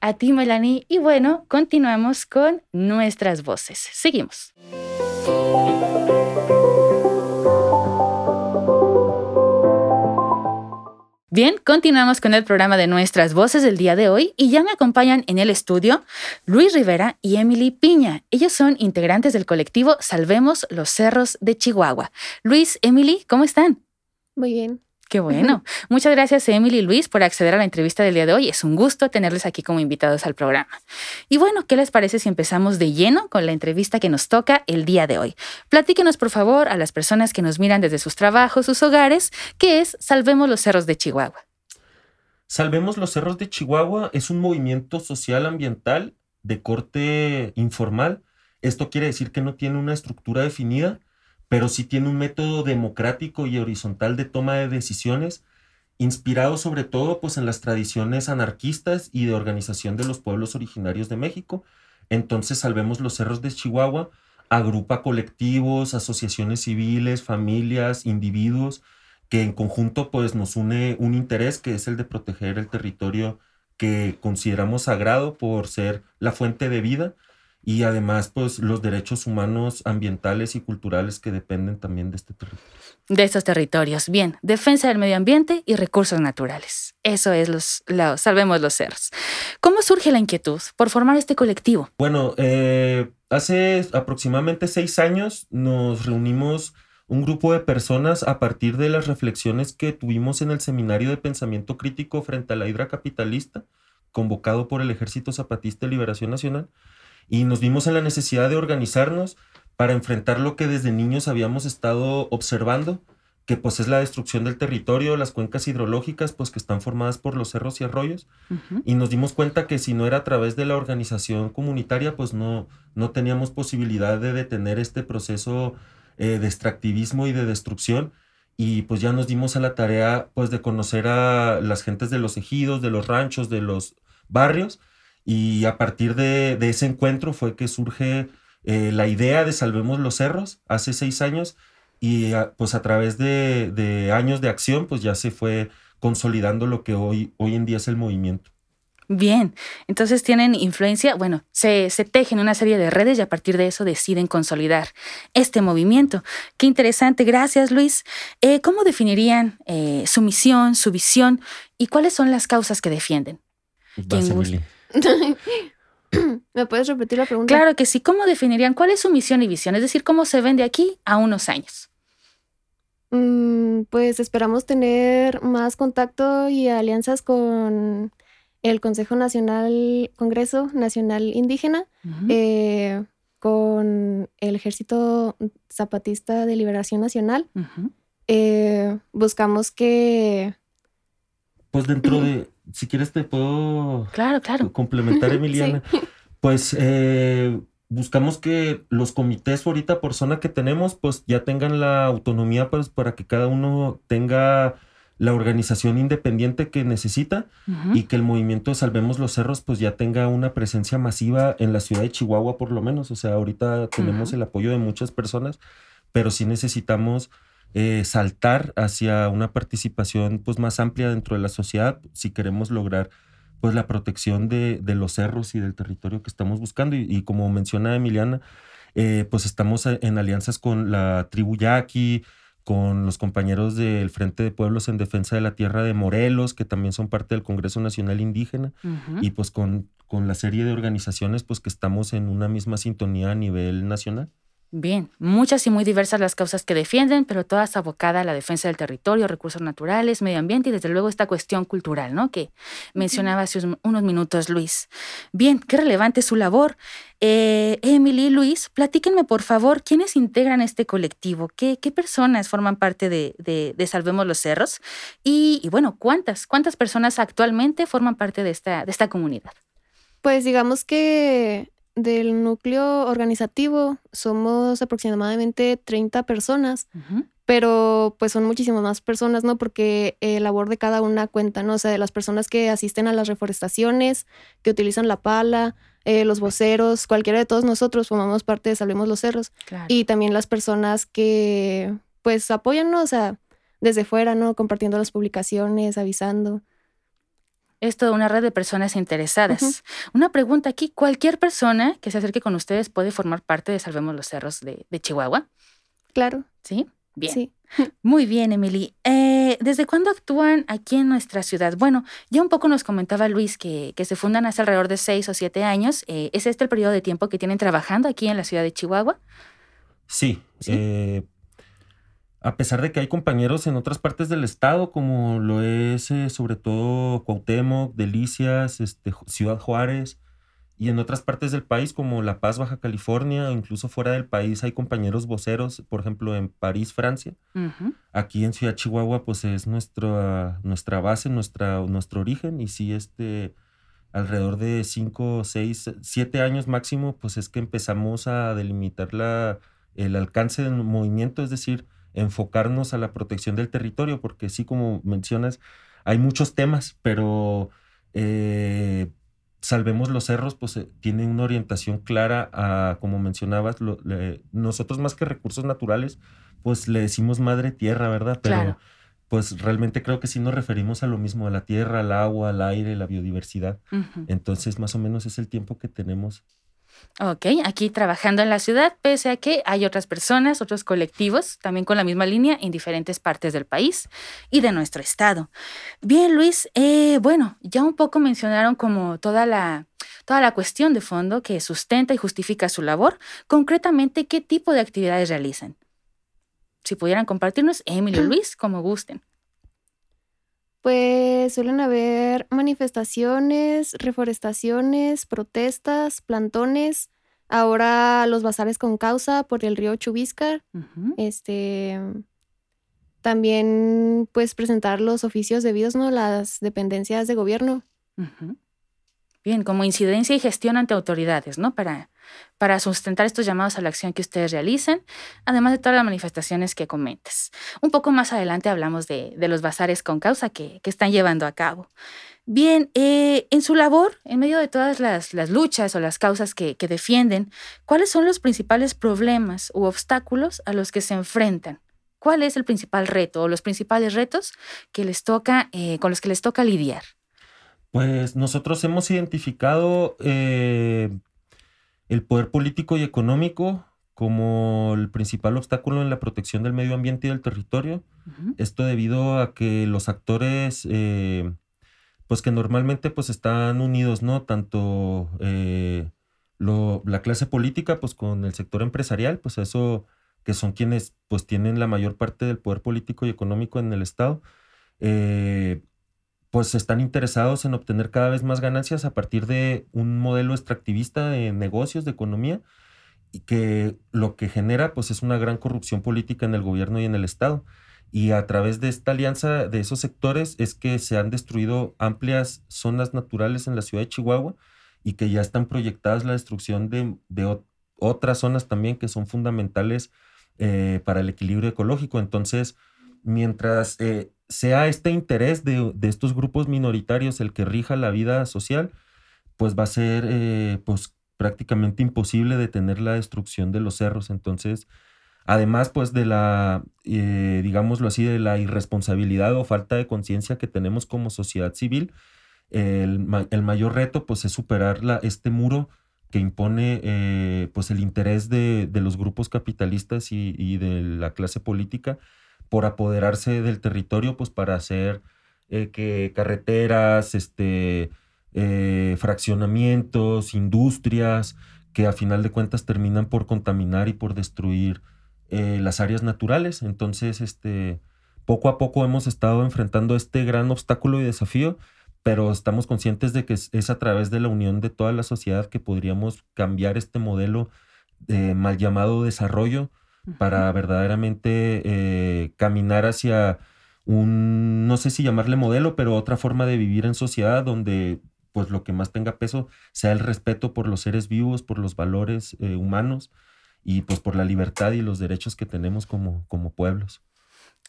A ti, Melanie. Y bueno, continuamos con nuestras voces. Seguimos. Bien, continuamos con el programa de nuestras voces del día de hoy y ya me acompañan en el estudio Luis Rivera y Emily Piña. Ellos son integrantes del colectivo Salvemos los Cerros de Chihuahua. Luis, Emily, ¿cómo están? Muy bien. Qué bueno. Muchas gracias, Emily y Luis, por acceder a la entrevista del día de hoy. Es un gusto tenerles aquí como invitados al programa. Y bueno, ¿qué les parece si empezamos de lleno con la entrevista que nos toca el día de hoy? Platíquenos, por favor, a las personas que nos miran desde sus trabajos, sus hogares, qué es Salvemos los Cerros de Chihuahua. Salvemos los Cerros de Chihuahua es un movimiento social ambiental de corte informal. Esto quiere decir que no tiene una estructura definida, pero sí tiene un método democrático y horizontal de toma de decisiones, inspirado sobre todo pues, en las tradiciones anarquistas y de organización de los pueblos originarios de México. Entonces, Salvemos los Cerros de Chihuahua agrupa colectivos, asociaciones civiles, familias, individuos, que en conjunto pues nos une un interés que es el de proteger el territorio que consideramos sagrado por ser la fuente de vida y además pues los derechos humanos ambientales y culturales que dependen también de este territorio. De estos territorios. Bien, defensa del medio ambiente y recursos naturales. Eso es los, Salvemos los Cerros. ¿Cómo surge la inquietud por formar este colectivo? Bueno, eh, hace aproximadamente seis años nos reunimos un grupo de personas a partir de las reflexiones que tuvimos en el seminario de pensamiento crítico frente a la hidra capitalista, convocado por el Ejército Zapatista de Liberación Nacional, y nos vimos en la necesidad de organizarnos para enfrentar lo que desde niños habíamos estado observando, que pues es la destrucción del territorio, las cuencas hidrológicas, pues que están formadas por los cerros y arroyos. Y nos dimos cuenta que si no era a través de la organización comunitaria, pues no, no teníamos posibilidad de detener este proceso eh, de extractivismo y de destrucción. Y pues ya nos dimos a la tarea pues de conocer a las gentes de los ejidos, de los ranchos, de los barrios. Y a partir de, de ese encuentro fue que surge eh, la idea de Salvemos los Cerros hace seis años y pues a través de, de, años de acción pues ya se fue consolidando lo que hoy, hoy en día es el movimiento. Bien, entonces tienen influencia, bueno, se, se, tejen una serie de redes y a partir de eso deciden consolidar este movimiento. Qué interesante, gracias Luis. Eh, ¿Cómo definirían eh, su misión, su visión y cuáles son las causas que defienden? (coughs) ¿Me puedes repetir la pregunta? Claro que sí. ¿Cómo definirían cuál es su misión y visión? Es decir, ¿cómo se ven de aquí a unos años? Mm, pues esperamos tener más contacto y alianzas con el Consejo Nacional, Congreso Nacional Indígena, eh, con el Ejército Zapatista de Liberación Nacional. Eh, buscamos que... Pues dentro de, si quieres te puedo claro, claro. complementar, (laughs) Emiliana. Pues eh, buscamos que los comités ahorita por zona que tenemos, pues ya tengan la autonomía pues, para que cada uno tenga la organización independiente que necesita y que el movimiento Salvemos los Cerros pues ya tenga una presencia masiva en la ciudad de Chihuahua por lo menos. O sea, ahorita tenemos el apoyo de muchas personas, pero sí necesitamos eh, saltar hacia una participación pues más amplia dentro de la sociedad si queremos lograr pues la protección de, los cerros y del territorio que estamos buscando. Y, como menciona Emiliana, eh, pues estamos en alianzas con la tribu Yaqui, con los compañeros del Frente de Pueblos en Defensa de la Tierra de Morelos, que también son parte del Congreso Nacional Indígena, y pues con, con la serie de organizaciones pues que estamos en una misma sintonía a nivel nacional. Bien, muchas y muy diversas las causas que defienden, pero todas abocadas a la defensa del territorio, recursos naturales, medio ambiente y desde luego esta cuestión cultural, ¿no? Que mencionaba hace unos minutos Luis. Bien, qué relevante es su labor. Eh, Emily, Luis, platíquenme por favor, ¿quiénes integran este colectivo? ¿Qué, qué personas forman parte de, de, Salvemos los Cerros? Y, y, bueno, ¿cuántas? ¿Cuántas personas actualmente forman parte de esta, de esta comunidad? Pues digamos que del núcleo organizativo somos aproximadamente 30 personas, pero pues son muchísimas más personas, ¿no? Porque el labor de cada una cuenta, ¿no? O sea, de las personas que asisten a las reforestaciones, que utilizan la pala, eh, los voceros, cualquiera de todos nosotros formamos parte de Salvemos los Cerros. Y también las personas que pues apoyan, ¿no? O sea, desde fuera, ¿no? Compartiendo las publicaciones, avisando es toda una red de personas interesadas. Una pregunta aquí, ¿cualquier persona que se acerque con ustedes puede formar parte de Salvemos los Cerros de, Chihuahua? Claro. ¿Sí? Bien. Sí. Muy bien, Emily. Eh, ¿Desde cuándo actúan aquí en nuestra ciudad? Bueno, ya un poco nos comentaba Luis que, que se fundan hace alrededor de seis o siete años. Eh, ¿Es este el periodo de tiempo que tienen trabajando aquí en la ciudad de Chihuahua? Sí. ¿Sí? Eh, a pesar de que hay compañeros en otras partes del estado, como lo es eh, sobre todo Cuauhtémoc, Delicias, este, Ciudad Juárez, y en otras partes del país, como La Paz, Baja California, o incluso fuera del país hay compañeros voceros, por ejemplo, en París, Francia. Aquí en Ciudad Chihuahua, pues es nuestra, nuestra base, nuestra, nuestro origen, y sí, este, alrededor de cinco, seis, siete años máximo, pues es que empezamos a delimitar la, el alcance del movimiento, es decir, enfocarnos a la protección del territorio, porque sí, como mencionas, hay muchos temas, pero eh, Salvemos los Cerros, pues eh, tiene una orientación clara a, como mencionabas, nosotros más que recursos naturales, pues le decimos madre tierra, ¿verdad? Pero pues realmente creo que sí nos referimos a lo mismo, a la tierra, al agua, al aire, la biodiversidad. Entonces, más o menos es el tiempo que tenemos Ok, aquí trabajando en la ciudad, pese a que hay otras personas, otros colectivos, también con la misma línea en diferentes partes del país y de nuestro estado. Bien, Luis, eh, bueno, ya un poco mencionaron como toda la, toda la cuestión de fondo que sustenta y justifica su labor. Concretamente, ¿qué tipo de actividades realizan? Si pudieran compartirnos, Emilio (clears throat) Luis, como gusten. Pues suelen haber manifestaciones, reforestaciones, protestas, plantones. Ahora los bazares con causa por el río Chubiscar. Este también pues presentar los oficios debidos, ¿no? Las dependencias de gobierno. Bien, como incidencia y gestión ante autoridades, ¿no? Para, sustentar estos llamados a la acción que ustedes realicen, además de todas las manifestaciones que comentes. Un poco más adelante hablamos de, los bazares con causa que, están llevando a cabo. Bien, eh, en su labor, en medio de todas las, luchas o las causas que, defienden, ¿cuáles son los principales problemas u obstáculos a los que se enfrentan? ¿Cuál es el principal reto o los principales retos que les toca, eh, con los que les toca lidiar? Pues nosotros hemos identificado eh, el poder político y económico como el principal obstáculo en la protección del medio ambiente y del territorio. Esto debido a que los actores, eh, pues que normalmente pues están unidos, ¿no? Tanto eh, la clase política, pues con el sector empresarial, pues eso que son quienes pues tienen la mayor parte del poder político y económico en el Estado. Eh, pues están interesados en obtener cada vez más ganancias a partir de un modelo extractivista de negocios, de economía, y que lo que genera pues es una gran corrupción política en el gobierno y en el Estado. Y a través de esta alianza de esos sectores es que se han destruido amplias zonas naturales en la ciudad de Chihuahua y que ya están proyectadas la destrucción de, otras zonas también que son fundamentales eh, para el equilibrio ecológico. Entonces, mientras eh, sea este interés de, estos grupos minoritarios el que rija la vida social, pues va a ser eh, pues prácticamente imposible detener la destrucción de los cerros. Entonces, además pues de la, eh, digámoslo así, de la irresponsabilidad o falta de conciencia que tenemos como sociedad civil, el, mayor reto pues es superar la, este muro que impone pues el interés de, los grupos capitalistas y, y de la clase política por apoderarse del territorio, pues para hacer eh, que carreteras, este, eh, fraccionamientos, industrias, que a final de cuentas terminan por contaminar y por destruir eh, las áreas naturales. Entonces, este, poco a poco hemos estado enfrentando este gran obstáculo y desafío, pero estamos conscientes de que es, a través de la unión de toda la sociedad que podríamos cambiar este modelo de mal llamado desarrollo para verdaderamente eh, caminar hacia un, no sé si llamarle modelo, pero otra forma de vivir en sociedad donde pues lo que más tenga peso sea el respeto por los seres vivos, por los valores eh, humanos y pues por la libertad y los derechos que tenemos como, como pueblos.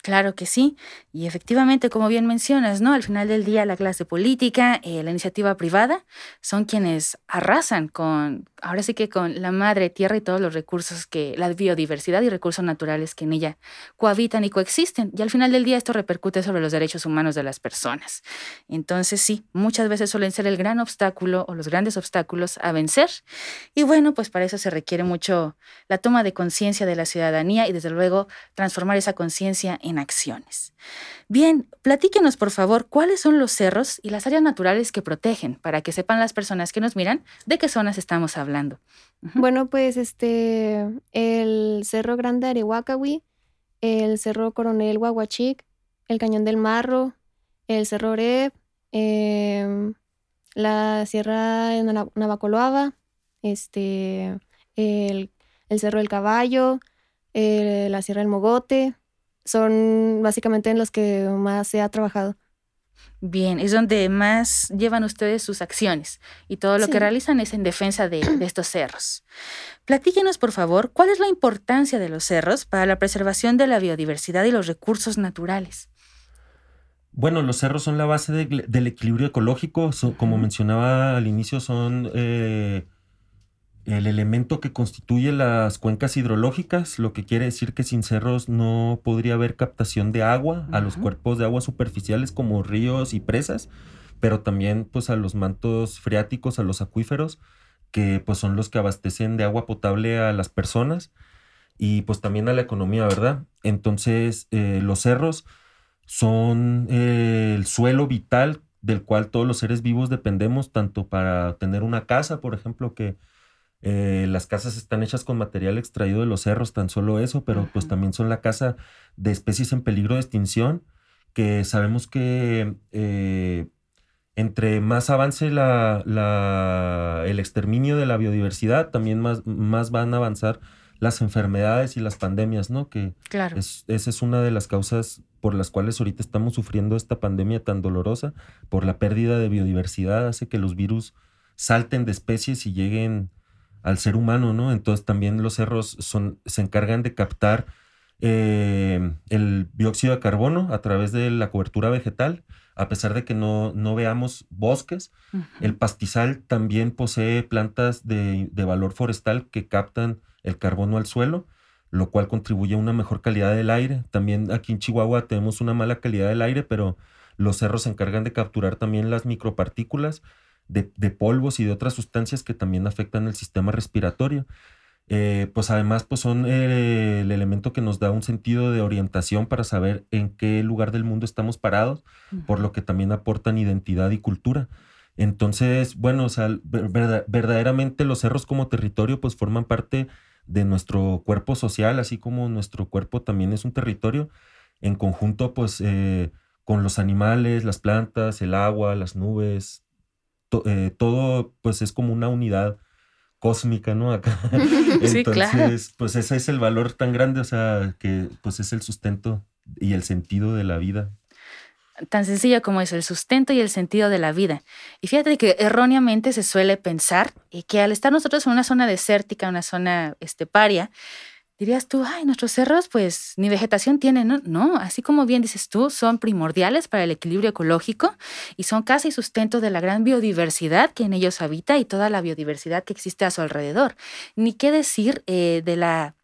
Claro que sí, y efectivamente, como bien mencionas, ¿no? Al final del día, la clase política, eh, la iniciativa privada, son quienes arrasan con, ahora sí que con la madre tierra y todos los recursos que, la biodiversidad y recursos naturales que en ella cohabitan y coexisten. Y al final del día, esto repercute sobre los derechos humanos de las personas. Entonces, sí, muchas veces suelen ser el gran obstáculo o los grandes obstáculos a vencer. Y bueno, pues para eso se requiere mucho la toma de conciencia de la ciudadanía y desde luego transformar esa conciencia en acciones. Bien, platíquenos por favor cuáles son los cerros y las áreas naturales que protegen para que sepan las personas que nos miran de qué zonas estamos hablando. Bueno, pues este, el Cerro Grande Arehuacahui, el Cerro Coronel Huahuachic, el Cañón del Marro, el Cerro Oreb, em, la Sierra Navacoloaba, este, el, Cerro del Caballo, la Sierra del Mogote, son básicamente en los que más se ha trabajado. Bien, es donde más llevan ustedes sus acciones y todo lo que realizan es en defensa de, estos cerros. Platíquenos, por favor, cuál es la importancia de los cerros para la preservación de la biodiversidad y los recursos naturales. Bueno, los cerros son la base del equilibrio ecológico. como mencionaba al inicio, son eh, el elemento que constituye las cuencas hidrológicas, lo que quiere decir que sin cerros no podría haber captación de agua a los cuerpos de agua superficiales como ríos y presas, pero también pues a los mantos freáticos, a los acuíferos, que pues son los que abastecen de agua potable a las personas y pues también a la economía, ¿verdad? Entonces eh, los cerros son eh, el suelo vital del cual todos los seres vivos dependemos, tanto para tener una casa, por ejemplo, que eh, las casas están hechas con material extraído de los cerros, tan solo eso, pero pues también son la casa de especies en peligro de extinción, que sabemos que eh, entre más avance la, el exterminio de la biodiversidad, también más, más van a avanzar las enfermedades y las pandemias, ¿no? Que claro. esa es una de las causas por las cuales ahorita estamos sufriendo esta pandemia tan dolorosa, por la pérdida de biodiversidad, hace que los virus salten de especies y lleguen al ser humano, ¿no? Entonces también los cerros son, se encargan de captar eh, el dióxido de carbono a través de la cobertura vegetal, a pesar de que no, no veamos bosques. El pastizal también posee plantas de, de, valor forestal que captan el carbono al suelo, lo cual contribuye a una mejor calidad del aire. También aquí en Chihuahua tenemos una mala calidad del aire, pero los cerros se encargan de capturar también las micropartículas de, polvos y de otras sustancias que también afectan el sistema respiratorio. Eh, pues además pues son eh, el elemento que nos da un sentido de orientación para saber en qué lugar del mundo estamos parados, por lo que también aportan identidad y cultura. Entonces, bueno, o sea, verdaderamente los cerros como territorio pues forman parte de nuestro cuerpo social, así como nuestro cuerpo también es un territorio, en conjunto pues eh, con los animales, las plantas, el agua, las nubes, eh, todo pues es como una unidad cósmica, ¿no? Acá. (laughs) Entonces, pues ese es el valor tan grande, o sea, que pues es el sustento y el sentido de la vida. Tan sencillo como es el sustento y el sentido de la vida. Y fíjate que erróneamente se suele pensar eh, que al estar nosotros en una zona desértica, una zona esteparia, dirías tú, ay, nuestros cerros pues ni vegetación tienen, ¿no? Así como bien dices tú, son primordiales para el equilibrio ecológico y son casi sustento de la gran biodiversidad que en ellos habita y toda la biodiversidad que existe a su alrededor. Ni qué decir eh, de la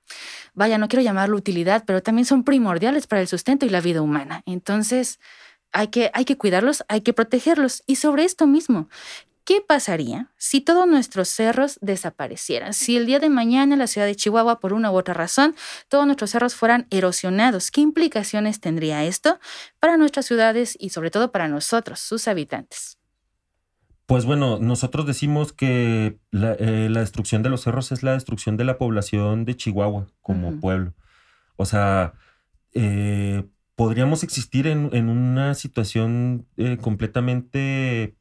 vaya, no quiero llamarlo utilidad, pero también son primordiales para el sustento y la vida humana. Entonces, hay que, hay que cuidarlos, hay que protegerlos. Y sobre esto mismo, ¿Qué pasaría si todos nuestros cerros desaparecieran? Si el día de mañana en la ciudad de Chihuahua, por una u otra razón, todos nuestros cerros fueran erosionados, ¿qué implicaciones tendría esto para nuestras ciudades y sobre todo para nosotros, sus habitantes? Pues bueno, nosotros decimos que la, eh, destrucción de los cerros es la destrucción de la población de Chihuahua como pueblo. O sea, eh, podríamos existir en, una situación eh, completamente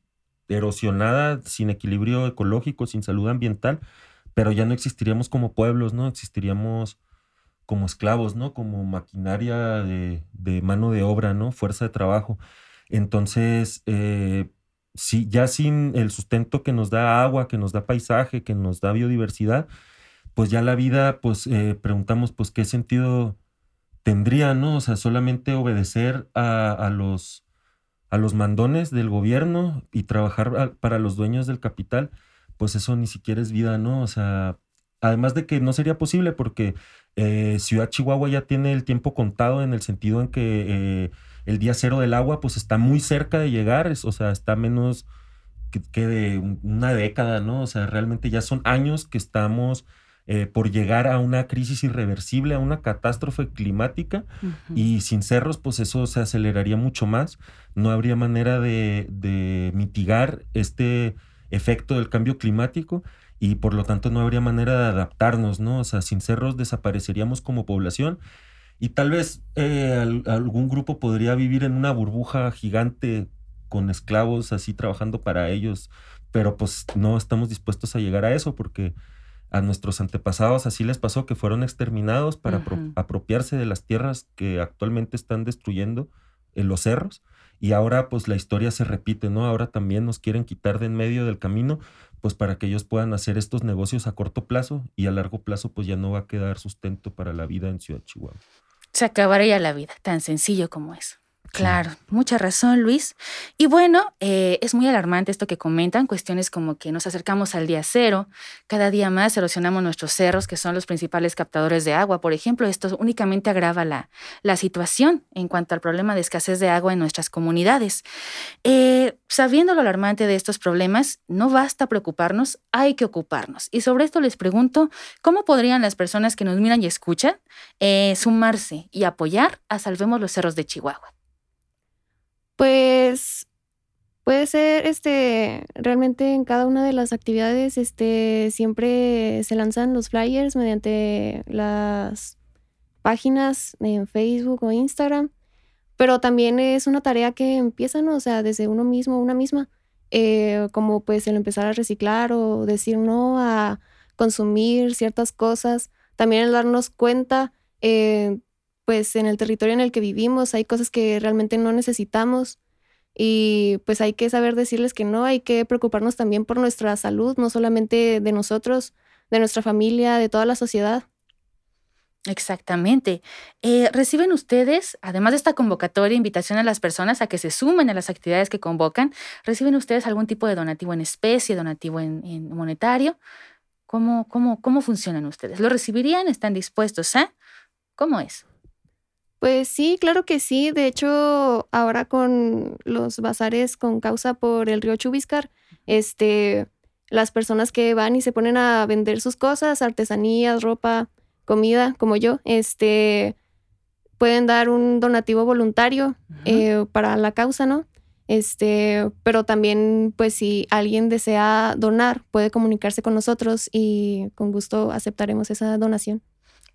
erosionada, sin equilibrio ecológico, sin salud ambiental, pero ya no existiríamos como pueblos, ¿no? Existiríamos como esclavos, ¿no? Como maquinaria de, mano de obra, ¿no? Fuerza de trabajo. Entonces, eh, ya sin el sustento que nos da agua, que nos da paisaje, que nos da biodiversidad, pues ya la vida, pues eh, preguntamos, pues, ¿qué sentido tendría, ¿no? O sea, solamente obedecer a los a los mandones del gobierno y trabajar para los dueños del capital, pues eso ni siquiera es vida, ¿no? O sea, además de que no sería posible porque eh, Ciudad Chihuahua ya tiene el tiempo contado en el sentido en que eh, el día cero del agua pues está muy cerca de llegar, o sea, está menos que, que, de una década, ¿no? O sea, realmente ya son años que estamos eh, por llegar a una crisis irreversible, a una catástrofe climática y sin cerros pues eso se aceleraría mucho más, no habría manera de, mitigar este efecto del cambio climático y por lo tanto no habría manera de adaptarnos, ¿no? O sea, sin cerros desapareceríamos como población y tal vez eh, algún grupo podría vivir en una burbuja gigante con esclavos así trabajando para ellos, pero pues no estamos dispuestos a llegar a eso porque a nuestros antepasados así les pasó que fueron exterminados para apropiarse de las tierras que actualmente están destruyendo en los cerros y ahora pues la historia se repite, ¿no? Ahora también nos quieren quitar de en medio del camino pues para que ellos puedan hacer estos negocios a corto plazo y a largo plazo pues ya no va a quedar sustento para la vida en Ciudad Chihuahua. Se acabaría la vida, tan sencillo como eso. Claro, mucha razón, Luis. Y bueno, eh, es muy alarmante esto que comentan, cuestiones como que nos acercamos al día cero, cada día más erosionamos nuestros cerros, que son los principales captadores de agua. Por ejemplo, esto únicamente agrava la, situación en cuanto al problema de escasez de agua en nuestras comunidades. Eh, sabiendo lo alarmante de estos problemas, no basta preocuparnos, hay que ocuparnos. Y sobre esto les pregunto, ¿cómo podrían las personas que nos miran y escuchan eh, sumarse y apoyar a Salvemos los Cerros de Chihuahua? Pues puede ser, este, realmente en cada una de las actividades, este, siempre se lanzan los flyers mediante las páginas en Facebook o Instagram, pero también es una tarea que empieza, ¿no? O sea, desde uno mismo, una misma, eh, como pues el empezar a reciclar o decir no a consumir ciertas cosas, también el darnos cuenta eh, pues en el territorio en el que vivimos hay cosas que realmente no necesitamos y pues hay que saber decirles que no, hay que preocuparnos también por nuestra salud, no solamente de nosotros, de nuestra familia, de toda la sociedad. Exactamente. Eh, ¿Reciben ustedes, además de esta convocatoria, invitación a las personas a que se sumen a las actividades que convocan? ¿Reciben ustedes algún tipo de donativo en especie, donativo en, monetario? ¿Cómo, cómo, ¿Cómo funcionan ustedes? ¿Lo recibirían? ¿Están dispuestos a? ¿Cómo es? Pues sí, claro que sí. De hecho, ahora con los bazares con causa por el río Chubiscar, este, las personas que van y se ponen a vender sus cosas, artesanías, ropa, comida, como yo, este, pueden dar un donativo voluntario eh, para la causa, ¿no? Este, pero también, pues, si alguien desea donar, puede comunicarse con nosotros y con gusto aceptaremos esa donación.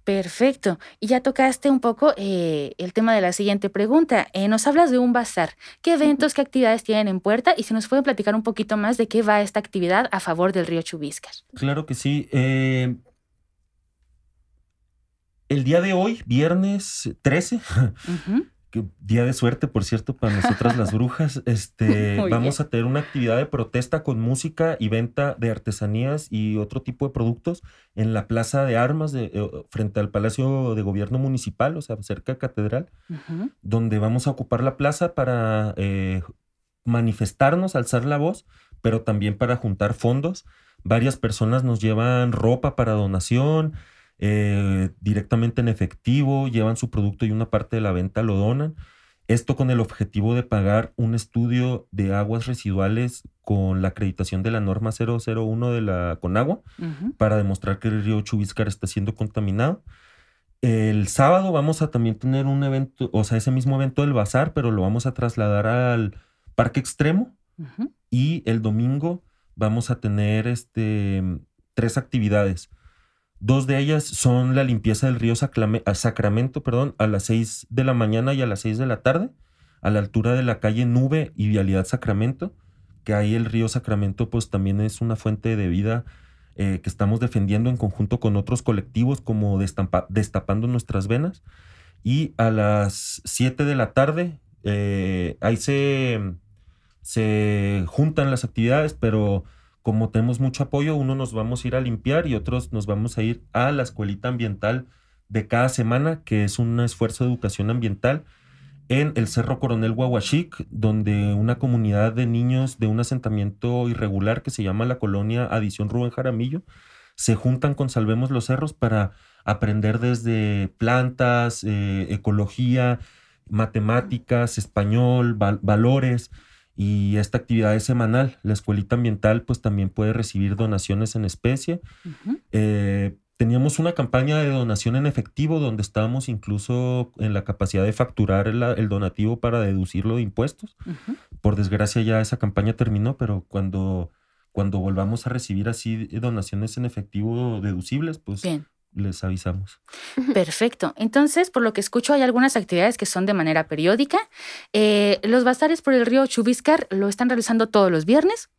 Perfecto. Y ya tocaste un poco eh, el tema de la siguiente pregunta. Eh, nos hablas de un bazar. ¿Qué eventos, qué actividades tienen en puerta? Y si nos pueden platicar un poquito más de qué va esta actividad a favor del río Chubiscar. Claro que sí. Eh, el día de hoy, viernes 13, día de suerte, por cierto, para nosotras las (laughs) brujas. Este, vamos a tener una actividad de protesta con música y venta de artesanías y otro tipo de productos en la Plaza de Armas de, eh, frente al Palacio de Gobierno Municipal, o sea, cerca de Catedral, donde vamos a ocupar la plaza para eh, manifestarnos, alzar la voz, pero también para juntar fondos. Varias personas nos llevan ropa para donación, eh, directamente en efectivo, llevan su producto y una parte de la venta lo donan. Esto con el objetivo de pagar un estudio de aguas residuales con la acreditación de la norma 001 de la Conagua para demostrar que el río Chubiscar está siendo contaminado. El sábado vamos a también tener un evento, o sea, ese mismo evento del bazar, pero lo vamos a trasladar al Parque Extremo. Y el domingo vamos a tener este, tres actividades. Dos de ellas son la limpieza del río Sacramento perdón, a las 6 de la mañana y a las 6 de la tarde, a la altura de la calle Nube y Vialidad Sacramento, que ahí el río Sacramento pues también es una fuente de vida eh, que estamos defendiendo en conjunto con otros colectivos como Destapando Nuestras Venas. Y a las 7 de la tarde, eh, ahí se, se juntan las actividades, pero como tenemos mucho apoyo, uno nos vamos a ir a limpiar y otros nos vamos a ir a la escuelita ambiental de cada semana, que es un esfuerzo de educación ambiental en el Cerro Coronel Huahuachic, donde una comunidad de niños de un asentamiento irregular que se llama la colonia Adición Rubén Jaramillo, se juntan con Salvemos los Cerros para aprender desde plantas, eh, ecología, matemáticas, español, valores, y esta actividad es semanal. La escuelita ambiental pues también puede recibir donaciones en especie. Eh, teníamos una campaña de donación en efectivo donde estábamos incluso en la capacidad de facturar el, donativo para deducirlo de impuestos. Por desgracia ya esa campaña terminó, pero cuando, cuando volvamos a recibir así donaciones en efectivo deducibles, pues les avisamos. Perfecto. Entonces, por lo que escucho, hay algunas actividades que son de manera periódica. Eh, los bazares por el río Chubiscar lo están realizando todos los viernes.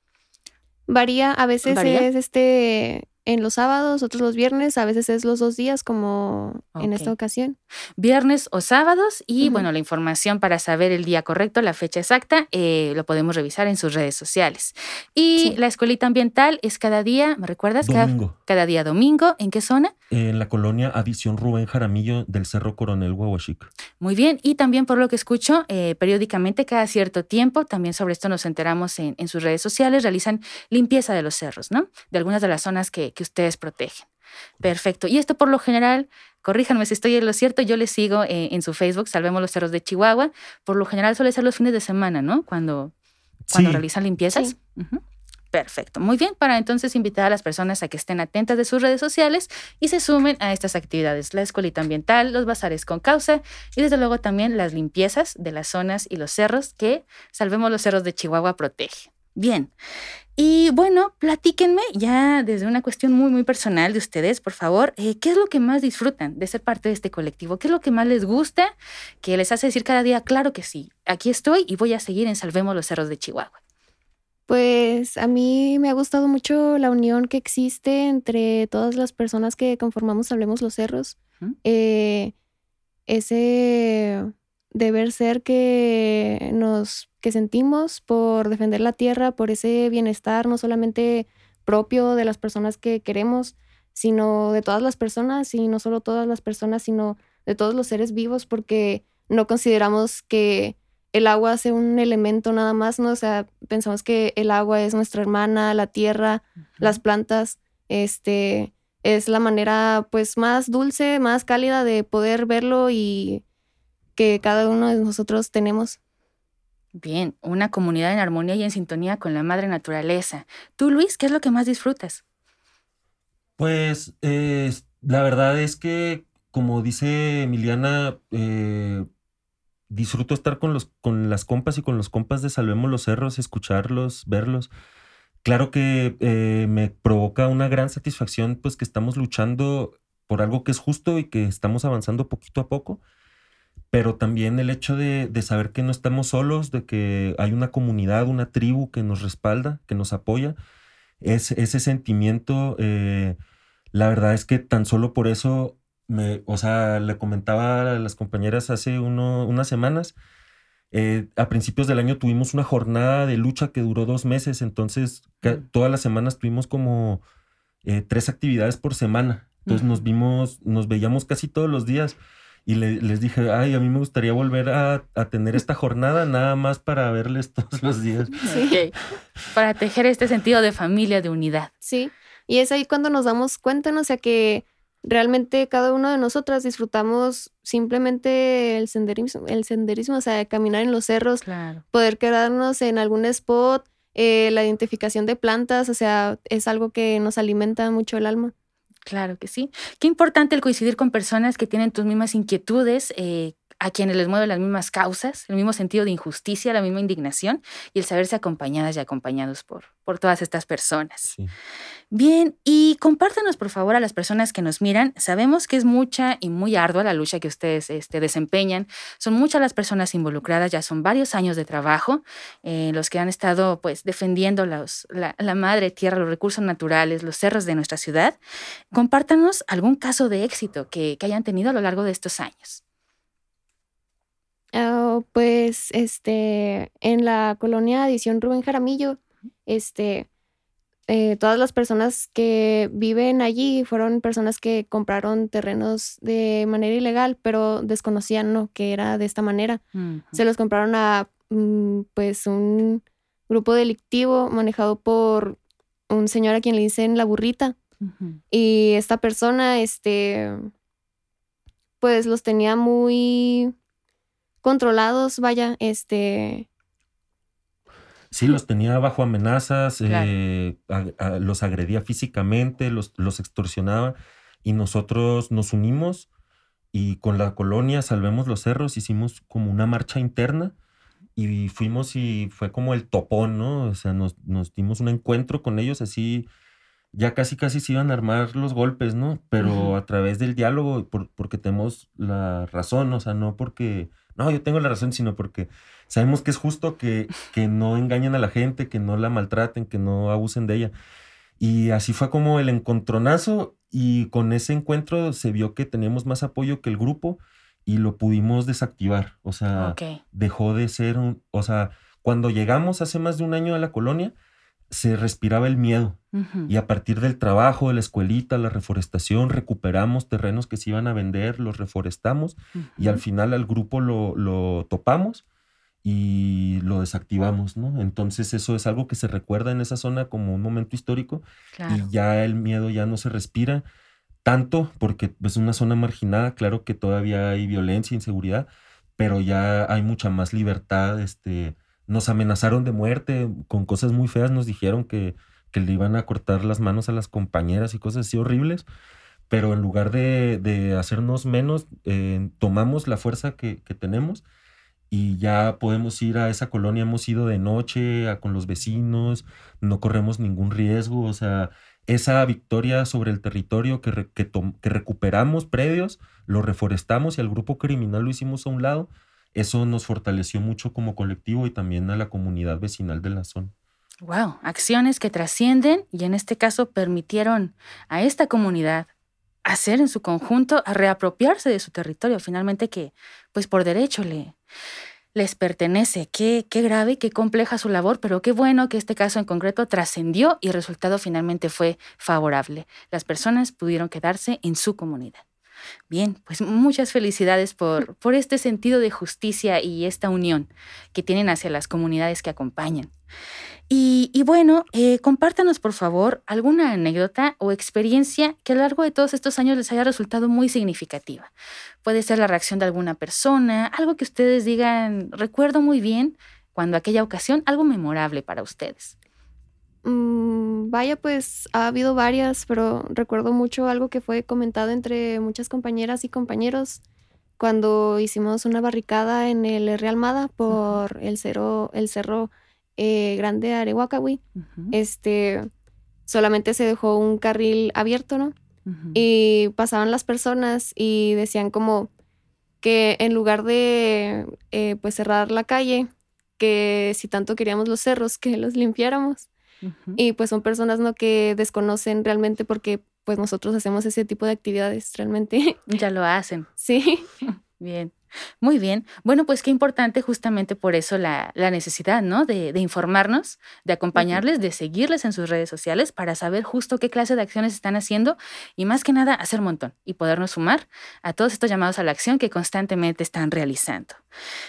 Varía, a veces es este en los sábados, otros los viernes, a veces es los dos días como en esta ocasión. Viernes o sábados y bueno, la información para saber el día correcto, la fecha exacta, eh, lo podemos revisar en sus redes sociales. Y la escuelita ambiental es cada día, ¿me recuerdas? Domingo. Cada, cada día domingo. ¿En qué zona? en la colonia Adición Rubén Jaramillo del Cerro Coronel Huahuachica. Muy bien, y también por lo que escucho, eh, periódicamente, cada cierto tiempo, también sobre esto nos enteramos en, sus redes sociales, realizan limpieza de los cerros, ¿no? De algunas de las zonas que, ustedes protegen. Perfecto. Y esto por lo general, corríjanme si estoy en lo cierto, yo les sigo eh, en su Facebook, Salvemos los Cerros de Chihuahua. Por lo general suele ser los fines de semana, ¿no? Cuando, cuando realizan limpiezas. Perfecto. Muy bien, para entonces invitar a las personas a que estén atentas de sus redes sociales y se sumen a estas actividades, la escuelita ambiental, los bazares con causa y desde luego también las limpiezas de las zonas y los cerros que Salvemos los Cerros de Chihuahua protege. Bien. Y bueno, platíquenme ya desde una cuestión muy, muy personal de ustedes, por favor, eh, ¿qué es lo que más disfrutan de ser parte de este colectivo? ¿Qué es lo que más les gusta? Que les hace decir cada día, claro que sí, aquí estoy y voy a seguir en Salvemos los Cerros de Chihuahua. Pues a mí me ha gustado mucho la unión que existe entre todas las personas que conformamos Hablemos los Cerros. Eh, ese deber ser que nos que sentimos por defender la tierra, por ese bienestar no solamente propio de las personas que queremos, sino de todas las personas y no solo todas las personas, sino de todos los seres vivos, porque no consideramos que el agua sea un elemento nada más, ¿no? O sea, pensamos que el agua es nuestra hermana, la tierra, las plantas, este, es la manera pues más dulce, más cálida de poder verlo y que cada uno de nosotros tenemos. Bien, una comunidad en armonía y en sintonía con la madre naturaleza. Tú, Luis, ¿qué es lo que más disfrutas? Pues la verdad es que, como dice Emiliana, eh, disfruto estar con, los, con las compas y con los compas de Salvemos los Cerros, escucharlos, verlos. Claro que eh, me provoca una gran satisfacción, pues que estamos luchando por algo que es justo y que estamos avanzando poquito a poco, pero también el hecho de, saber que no estamos solos, de que hay una comunidad, una tribu que nos respalda, que nos apoya, es, ese sentimiento, eh, la verdad es que tan solo por eso me, o sea, le comentaba a las compañeras hace unas semanas, eh, a principios del año tuvimos una jornada de lucha que duró dos meses, entonces todas las semanas tuvimos como eh, tres actividades por semana. Entonces nos vimos, nos veíamos casi todos los días y les dije, ay, a mí me gustaría volver a, tener esta jornada nada más para verles (laughs) todos los días. Sí. Para tejer este sentido de familia, de unidad. Sí, y es ahí cuando nos damos cuenta, ¿no? O sea, que realmente cada uno de nosotras disfrutamos simplemente el senderismo, el senderismo, o sea, caminar en los cerros, poder quedarnos en algún spot, eh, la identificación de plantas, o sea, es algo que nos alimenta mucho el alma. Claro que sí. Qué importante el coincidir con personas que tienen tus mismas inquietudes, eh, a quienes les mueven las mismas causas, el mismo sentido de injusticia, la misma indignación y el saberse acompañadas y acompañados por, por todas estas personas. Bien, y compártanos por favor a las personas que nos miran. Sabemos que es mucha y muy ardua la lucha que ustedes este, desempeñan. Son muchas las personas involucradas, ya son varios años de trabajo, eh, los que han estado pues defendiendo los, la, madre tierra, los recursos naturales, los cerros de nuestra ciudad. Compártanos algún caso de éxito que, que hayan tenido a lo largo de estos años. Ah, pues, este, en la colonia Edición Rubén Jaramillo, este, eh, todas las personas que viven allí fueron personas que compraron terrenos de manera ilegal, pero desconocían ¿no? que era de esta manera. Se los compraron a, mm, pues, un grupo delictivo manejado por un señor a quien le dicen la burrita. Y esta persona, este, pues los tenía muy controlados, vaya, este... Sí, los tenía bajo amenazas, eh, los agredía físicamente, los, los extorsionaba y nosotros nos unimos y con la colonia Salvemos los Cerros hicimos como una marcha interna y fuimos y fue como el topón, ¿no? O sea, nos, nos dimos un encuentro con ellos así, ya casi casi se iban a armar los golpes, ¿no? Pero a través del diálogo, porque tenemos la razón, o sea, no porque no, yo tengo la razón, sino porque sabemos que es justo que, que no engañen a la gente, que no la maltraten, que no abusen de ella. Y así fue como el encontronazo y con ese encuentro se vio que teníamos más apoyo que el grupo y lo pudimos desactivar. O sea, dejó de ser un, o sea, cuando llegamos hace más de un año a la colonia, se respiraba el miedo. Y a partir del trabajo, de la escuelita, la reforestación, recuperamos terrenos que se iban a vender, los reforestamos y al final al grupo lo, lo, topamos y lo desactivamos, ¿no? Entonces eso es algo que se recuerda en esa zona como un momento histórico y ya el miedo ya no se respira tanto porque es una zona marginada, claro que todavía hay violencia, inseguridad, pero ya hay mucha más libertad, este, nos amenazaron de muerte con cosas muy feas, nos dijeron que, le iban a cortar las manos a las compañeras y cosas así horribles, pero en lugar de, hacernos menos, eh, tomamos la fuerza que, tenemos y ya podemos ir a esa colonia, hemos ido de noche con los vecinos, no corremos ningún riesgo, o sea, esa victoria sobre el territorio que, que recuperamos predios, lo reforestamos y al grupo criminal lo hicimos a un lado, eso nos fortaleció mucho como colectivo y también a la comunidad vecinal de la zona. Wow, acciones que trascienden y en este caso permitieron a esta comunidad hacer en su conjunto a reapropiarse de su territorio, finalmente que pues por derecho le les pertenece. Qué, qué grave, qué compleja su labor, pero qué bueno que este caso en concreto trascendió y el resultado finalmente fue favorable. Las personas pudieron quedarse en su comunidad. Bien, pues muchas felicidades por, por este sentido de justicia y esta unión que tienen hacia las comunidades que acompañan. Y, bueno, eh, compártanos por favor alguna anécdota o experiencia que a lo largo de todos estos años les haya resultado muy significativa. Puede ser la reacción de alguna persona, algo que ustedes digan, recuerdo muy bien cuando aquella ocasión, algo memorable para ustedes. Mm, vaya, pues ha habido varias, pero recuerdo mucho algo que fue comentado entre muchas compañeras y compañeros cuando hicimos una barricada en el Real Almada por el cerro, el cerro eh, grande Arehuacahui. Este solamente se dejó un carril abierto, ¿no? Y pasaban las personas y decían como que en lugar de eh, pues cerrar la calle, que si tanto queríamos los cerros, (laughs) que los limpiáramos. Y pues son personas ¿no? que desconocen realmente porque pues nosotros hacemos ese tipo de actividades realmente. (laughs) Ya lo hacen. Sí. (laughs) Bien. Muy bien. Bueno, pues qué importante justamente por eso la, necesidad, ¿no? De, informarnos, de acompañarles, de seguirles en sus redes sociales para saber justo qué clase de acciones están haciendo y más que nada hacer un montón y podernos sumar a todos estos llamados a la acción que constantemente están realizando.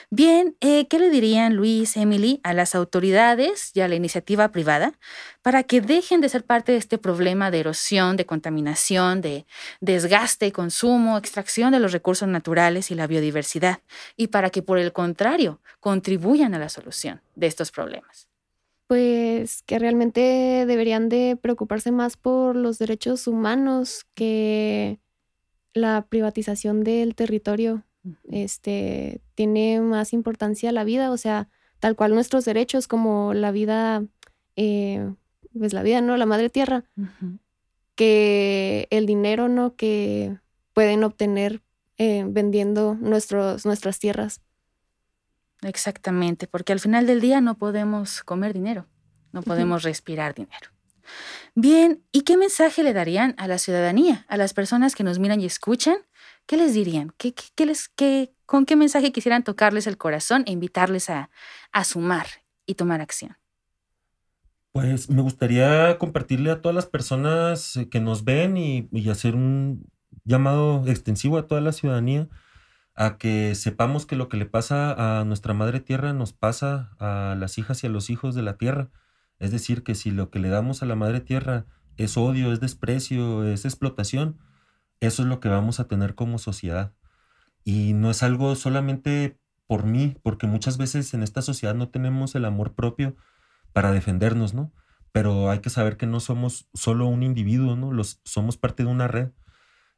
Bien, eh, ¿qué le dirían Luis, Emily, a las autoridades y a la iniciativa privada para que dejen de ser parte de este problema de erosión, de contaminación, de desgaste, consumo, extracción de los recursos naturales y la biodiversidad, y para que por el contrario contribuyan a la solución de estos problemas? Pues que realmente deberían de preocuparse más por los derechos humanos que la privatización del territorio este, tiene más importancia la vida, o sea, tal cual nuestros derechos como la vida, eh, pues la vida, ¿no? La madre tierra, que el dinero, ¿no? Que pueden obtener eh, vendiendo nuestros, nuestras tierras. Exactamente, porque al final del día no podemos comer dinero, no podemos respirar dinero. Bien, ¿y qué mensaje le darían a la ciudadanía, a las personas que nos miran y escuchan ¿qué les dirían? ¿Qué, les, qué, ¿Con qué mensaje quisieran tocarles el corazón e invitarles a, sumar y tomar acción? Pues me gustaría compartirle a todas las personas eh, que nos ven y, hacer un llamado extensivo a toda la ciudadanía a que sepamos que lo que le pasa a nuestra madre tierra nos pasa a las hijas y a los hijos de la tierra. Es decir, que si lo que le damos a la madre tierra es odio, es desprecio, es explotación, eso es lo que vamos a tener como sociedad. Y no es algo solamente por mí, porque muchas veces en esta sociedad no tenemos el amor propio para defendernos, ¿no? Pero hay que saber que no somos solo un individuo, ¿no? Los, somos parte de una red.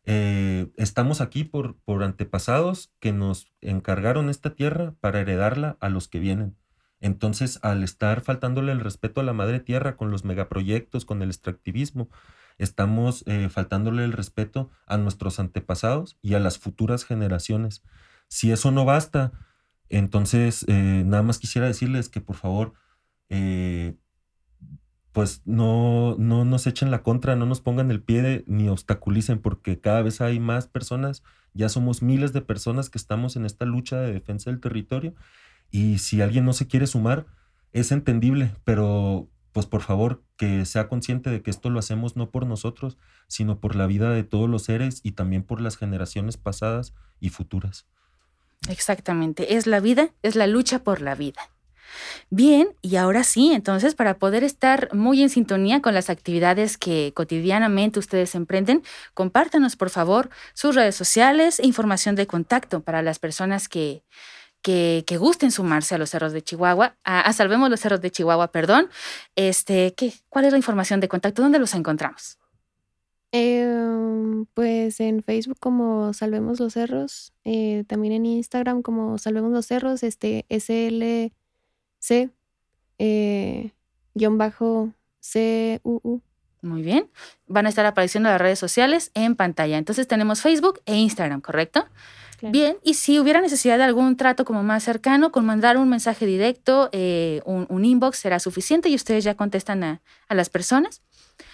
Eh, estamos aquí por, por antepasados que nos encargaron esta tierra para heredarla a los que vienen. Entonces, al estar faltándole el respeto a la madre tierra con los megaproyectos, con el extractivismo, estamos eh, faltándole el respeto a nuestros antepasados y a las futuras generaciones. Si eso no basta, entonces eh, nada más quisiera decirles que por favor, eh, pues no, no nos echen la contra, no nos pongan el pie ni obstaculicen, porque cada vez hay más personas, ya somos miles de personas que estamos en esta lucha de defensa del territorio, y si alguien no se quiere sumar, es entendible, pero pues por favor que sea consciente de que esto lo hacemos no por nosotros, sino por la vida de todos los seres y también por las generaciones pasadas y futuras. Exactamente, es la vida, es la lucha por la vida. Bien, y ahora sí, entonces, para poder estar muy en sintonía con las actividades que cotidianamente ustedes emprenden, compártanos, por favor, sus redes sociales e información de contacto para las personas que, que, gusten sumarse a los cerros de Chihuahua, a, Salvemos los Cerros de Chihuahua, perdón. Este, ¿qué, ¿Cuál es la información de contacto? ¿Dónde los encontramos? Em, pues en Facebook como Salvemos los Cerros, eh, también en Instagram como Salvemos los Cerros, este SLC, eh, guion bajo CUU. Muy bien. Van a estar apareciendo las redes sociales en pantalla. Entonces tenemos Facebook e Instagram, ¿correcto? Bien, y si hubiera necesidad de algún trato como más cercano, con mandar un mensaje directo, eh, un, inbox será suficiente y ustedes ya contestan a, las personas.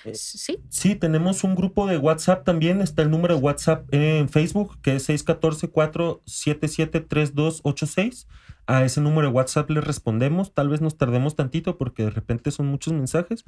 Eh, sí. Sí, tenemos un grupo de WhatsApp también. Está el número de WhatsApp en Facebook, que es 614-477-3286. A ese número de WhatsApp le respondemos. Tal vez nos tardemos tantito porque de repente son muchos mensajes.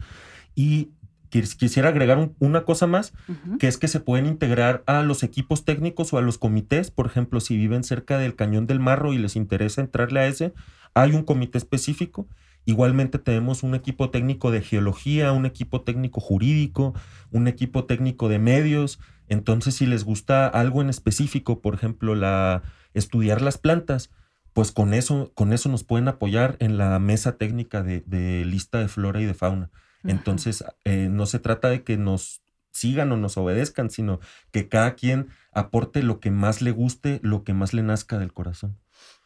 Y quisiera agregar una cosa más, que es que se pueden integrar a los equipos técnicos o a los comités. Por ejemplo, si viven cerca del Cañón del Marro y les interesa entrarle a ese, hay un comité específico. Igualmente tenemos un equipo técnico de geología, un equipo técnico jurídico, un equipo técnico de medios. Entonces, si les gusta algo en específico, por ejemplo, la, estudiar las plantas, pues con eso, con eso nos pueden apoyar en la mesa técnica de lista de flora y de fauna. Entonces, eh, no se trata de que nos sigan o nos obedezcan, sino que cada quien aporte lo que más le guste, lo que más le nazca del corazón.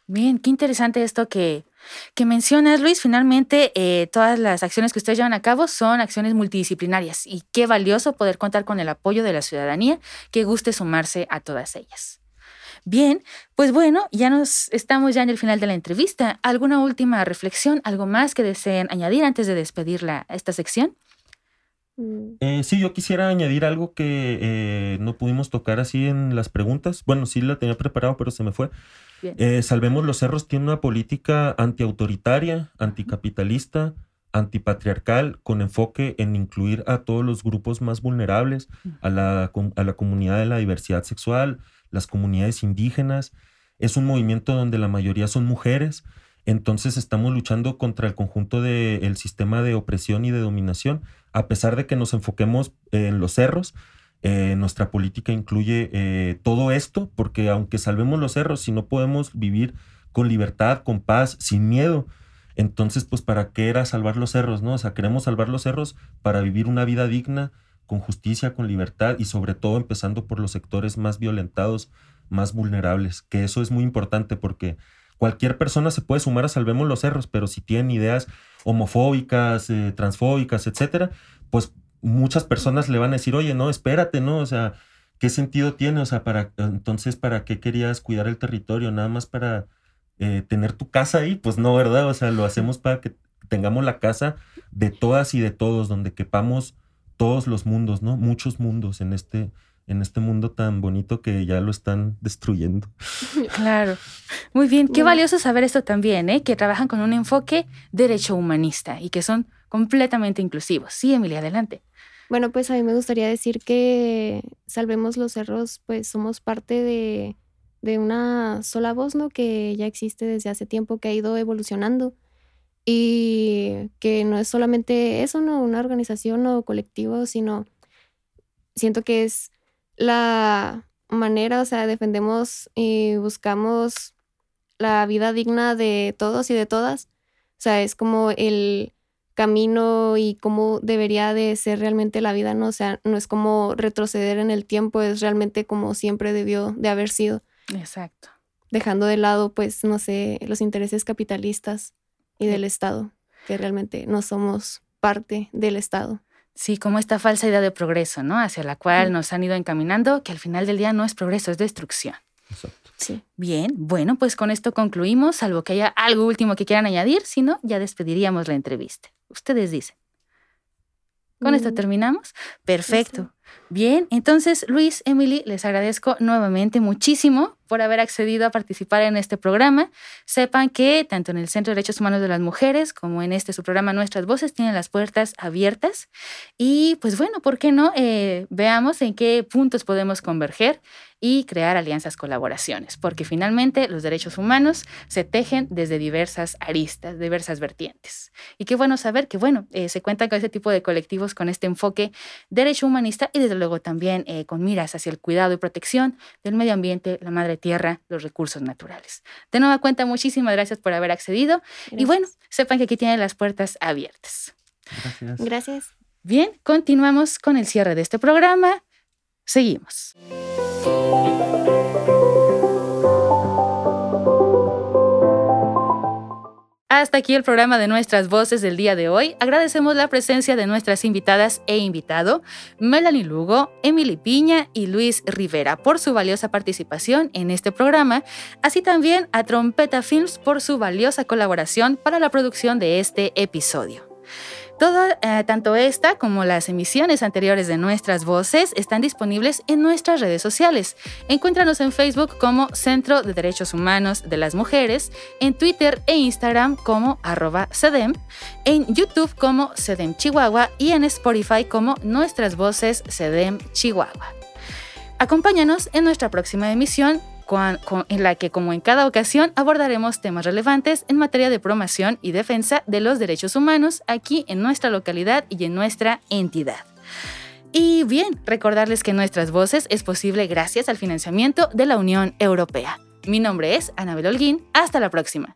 Bien, qué interesante esto que, que mencionas, Luis. Finalmente, eh, todas las acciones que ustedes llevan a cabo son acciones multidisciplinarias y qué valioso poder contar con el apoyo de la ciudadanía que guste sumarse a todas ellas. Bien, pues bueno, ya nos estamos ya en el final de la entrevista. ¿Alguna última reflexión, algo más que deseen añadir antes de despedir esta sección? Mm. Eh, sí, yo quisiera añadir algo que eh, no pudimos tocar así en las preguntas. Bueno, sí la tenía preparado, pero se me fue. Eh, Salvemos los Cerros tiene una política antiautoritaria, anticapitalista, antipatriarcal, con enfoque en incluir a todos los grupos más vulnerables, a la, a la comunidad de la diversidad sexual, las comunidades indígenas. Es un movimiento donde la mayoría son mujeres. Entonces estamos luchando contra el conjunto del sistema de opresión y de dominación. A pesar de que nos enfoquemos en los cerros, eh, nuestra política incluye eh, todo esto, porque aunque salvemos los cerros, si no podemos vivir con libertad, con paz, sin miedo, entonces, pues, ¿para qué era salvar los cerros, no? O sea, queremos salvar los cerros para vivir una vida digna, con justicia, con libertad y sobre todo empezando por los sectores más violentados, más vulnerables, que eso es muy importante porque cualquier persona se puede sumar a Salvemos los Cerros, pero si tienen ideas homofóbicas, eh, transfóbicas, etcétera, pues muchas personas le van a decir, oye, no, espérate, ¿no? O sea, ¿qué sentido tiene? O sea, para, entonces, ¿para qué querías cuidar el territorio? Nada más para eh, tener tu casa ahí, pues no, ¿verdad? O sea, lo hacemos para que tengamos la casa de todas y de todos, donde quepamos todos los mundos, ¿no? Muchos mundos en este, en este mundo tan bonito que ya lo están destruyendo. (laughs) Claro. Muy bien, qué valioso saber esto también, ¿eh? que trabajan con un enfoque derecho humanista y que son completamente inclusivos. Sí, Emilia, adelante. Bueno, pues a mí me gustaría decir que Salvemos los Cerros, pues somos parte de, de una sola voz, ¿no? Que ya existe desde hace tiempo, que ha ido evolucionando y que no es solamente eso, ¿no? Una organización o colectivo, sino siento que es la manera, o sea, defendemos y buscamos la vida digna de todos y de todas. O sea, es como el camino y cómo debería de ser realmente la vida, ¿no? O sea, no es como retroceder en el tiempo, es realmente como siempre debió de haber sido. Exacto. Dejando de lado, pues, no sé, los intereses capitalistas y del Estado, que realmente no somos parte del Estado. Sí, como esta falsa idea de progreso, ¿no? Hacia la cual nos han ido encaminando, que al final del día no es progreso, es destrucción. Exacto. Sí. Bien, bueno, pues con esto concluimos, salvo que haya algo último que quieran añadir, si no, ya despediríamos la entrevista. Ustedes dicen. ¿Con esto mm. terminamos? Perfecto. Bien, entonces Luis, Emily, les agradezco nuevamente muchísimo por haber accedido a participar en este programa. Sepan que tanto en el Centro de Derechos Humanos de las Mujeres como en este su programa Nuestras Voces tienen las puertas abiertas. Y pues bueno, ¿por qué no? Eh, veamos en qué puntos podemos converger y crear alianzas, colaboraciones, porque finalmente los derechos humanos se tejen desde diversas aristas, diversas vertientes. Y qué bueno saber que, bueno, eh, se cuentan con ese tipo de colectivos con este enfoque derecho humanista y desde luego también eh, con miras hacia el cuidado y protección del medio ambiente, la madre tierra, los recursos naturales. De nueva cuenta, muchísimas gracias por haber accedido y bueno, sepan que aquí tienen las puertas abiertas. Gracias. Gracias. Bien, continuamos con el cierre de este programa. Seguimos. Hasta aquí el programa de nuestras voces del día de hoy. Agradecemos la presencia de nuestras invitadas e invitado, Melanie Lugo, Emily Piña y Luis Rivera, por su valiosa participación en este programa, así también a Trompeta Films por su valiosa colaboración para la producción de este episodio. Todo, eh, tanto esta como las emisiones anteriores de nuestras voces están disponibles en nuestras redes sociales. Encuéntranos en Facebook como Centro de Derechos Humanos de las Mujeres, en Twitter e Instagram como arroba CEDEM, en YouTube como CEDEM Chihuahua y en Spotify como Nuestras Voces CEDEM Chihuahua. Acompáñanos en nuestra próxima emisión en la que, como en cada ocasión, abordaremos temas relevantes en materia de promoción y defensa de los derechos humanos aquí en nuestra localidad y en nuestra entidad. Y bien, recordarles que nuestras voces es posible gracias al financiamiento de la Unión Europea. Mi nombre es Anabel Holguín. Hasta la próxima.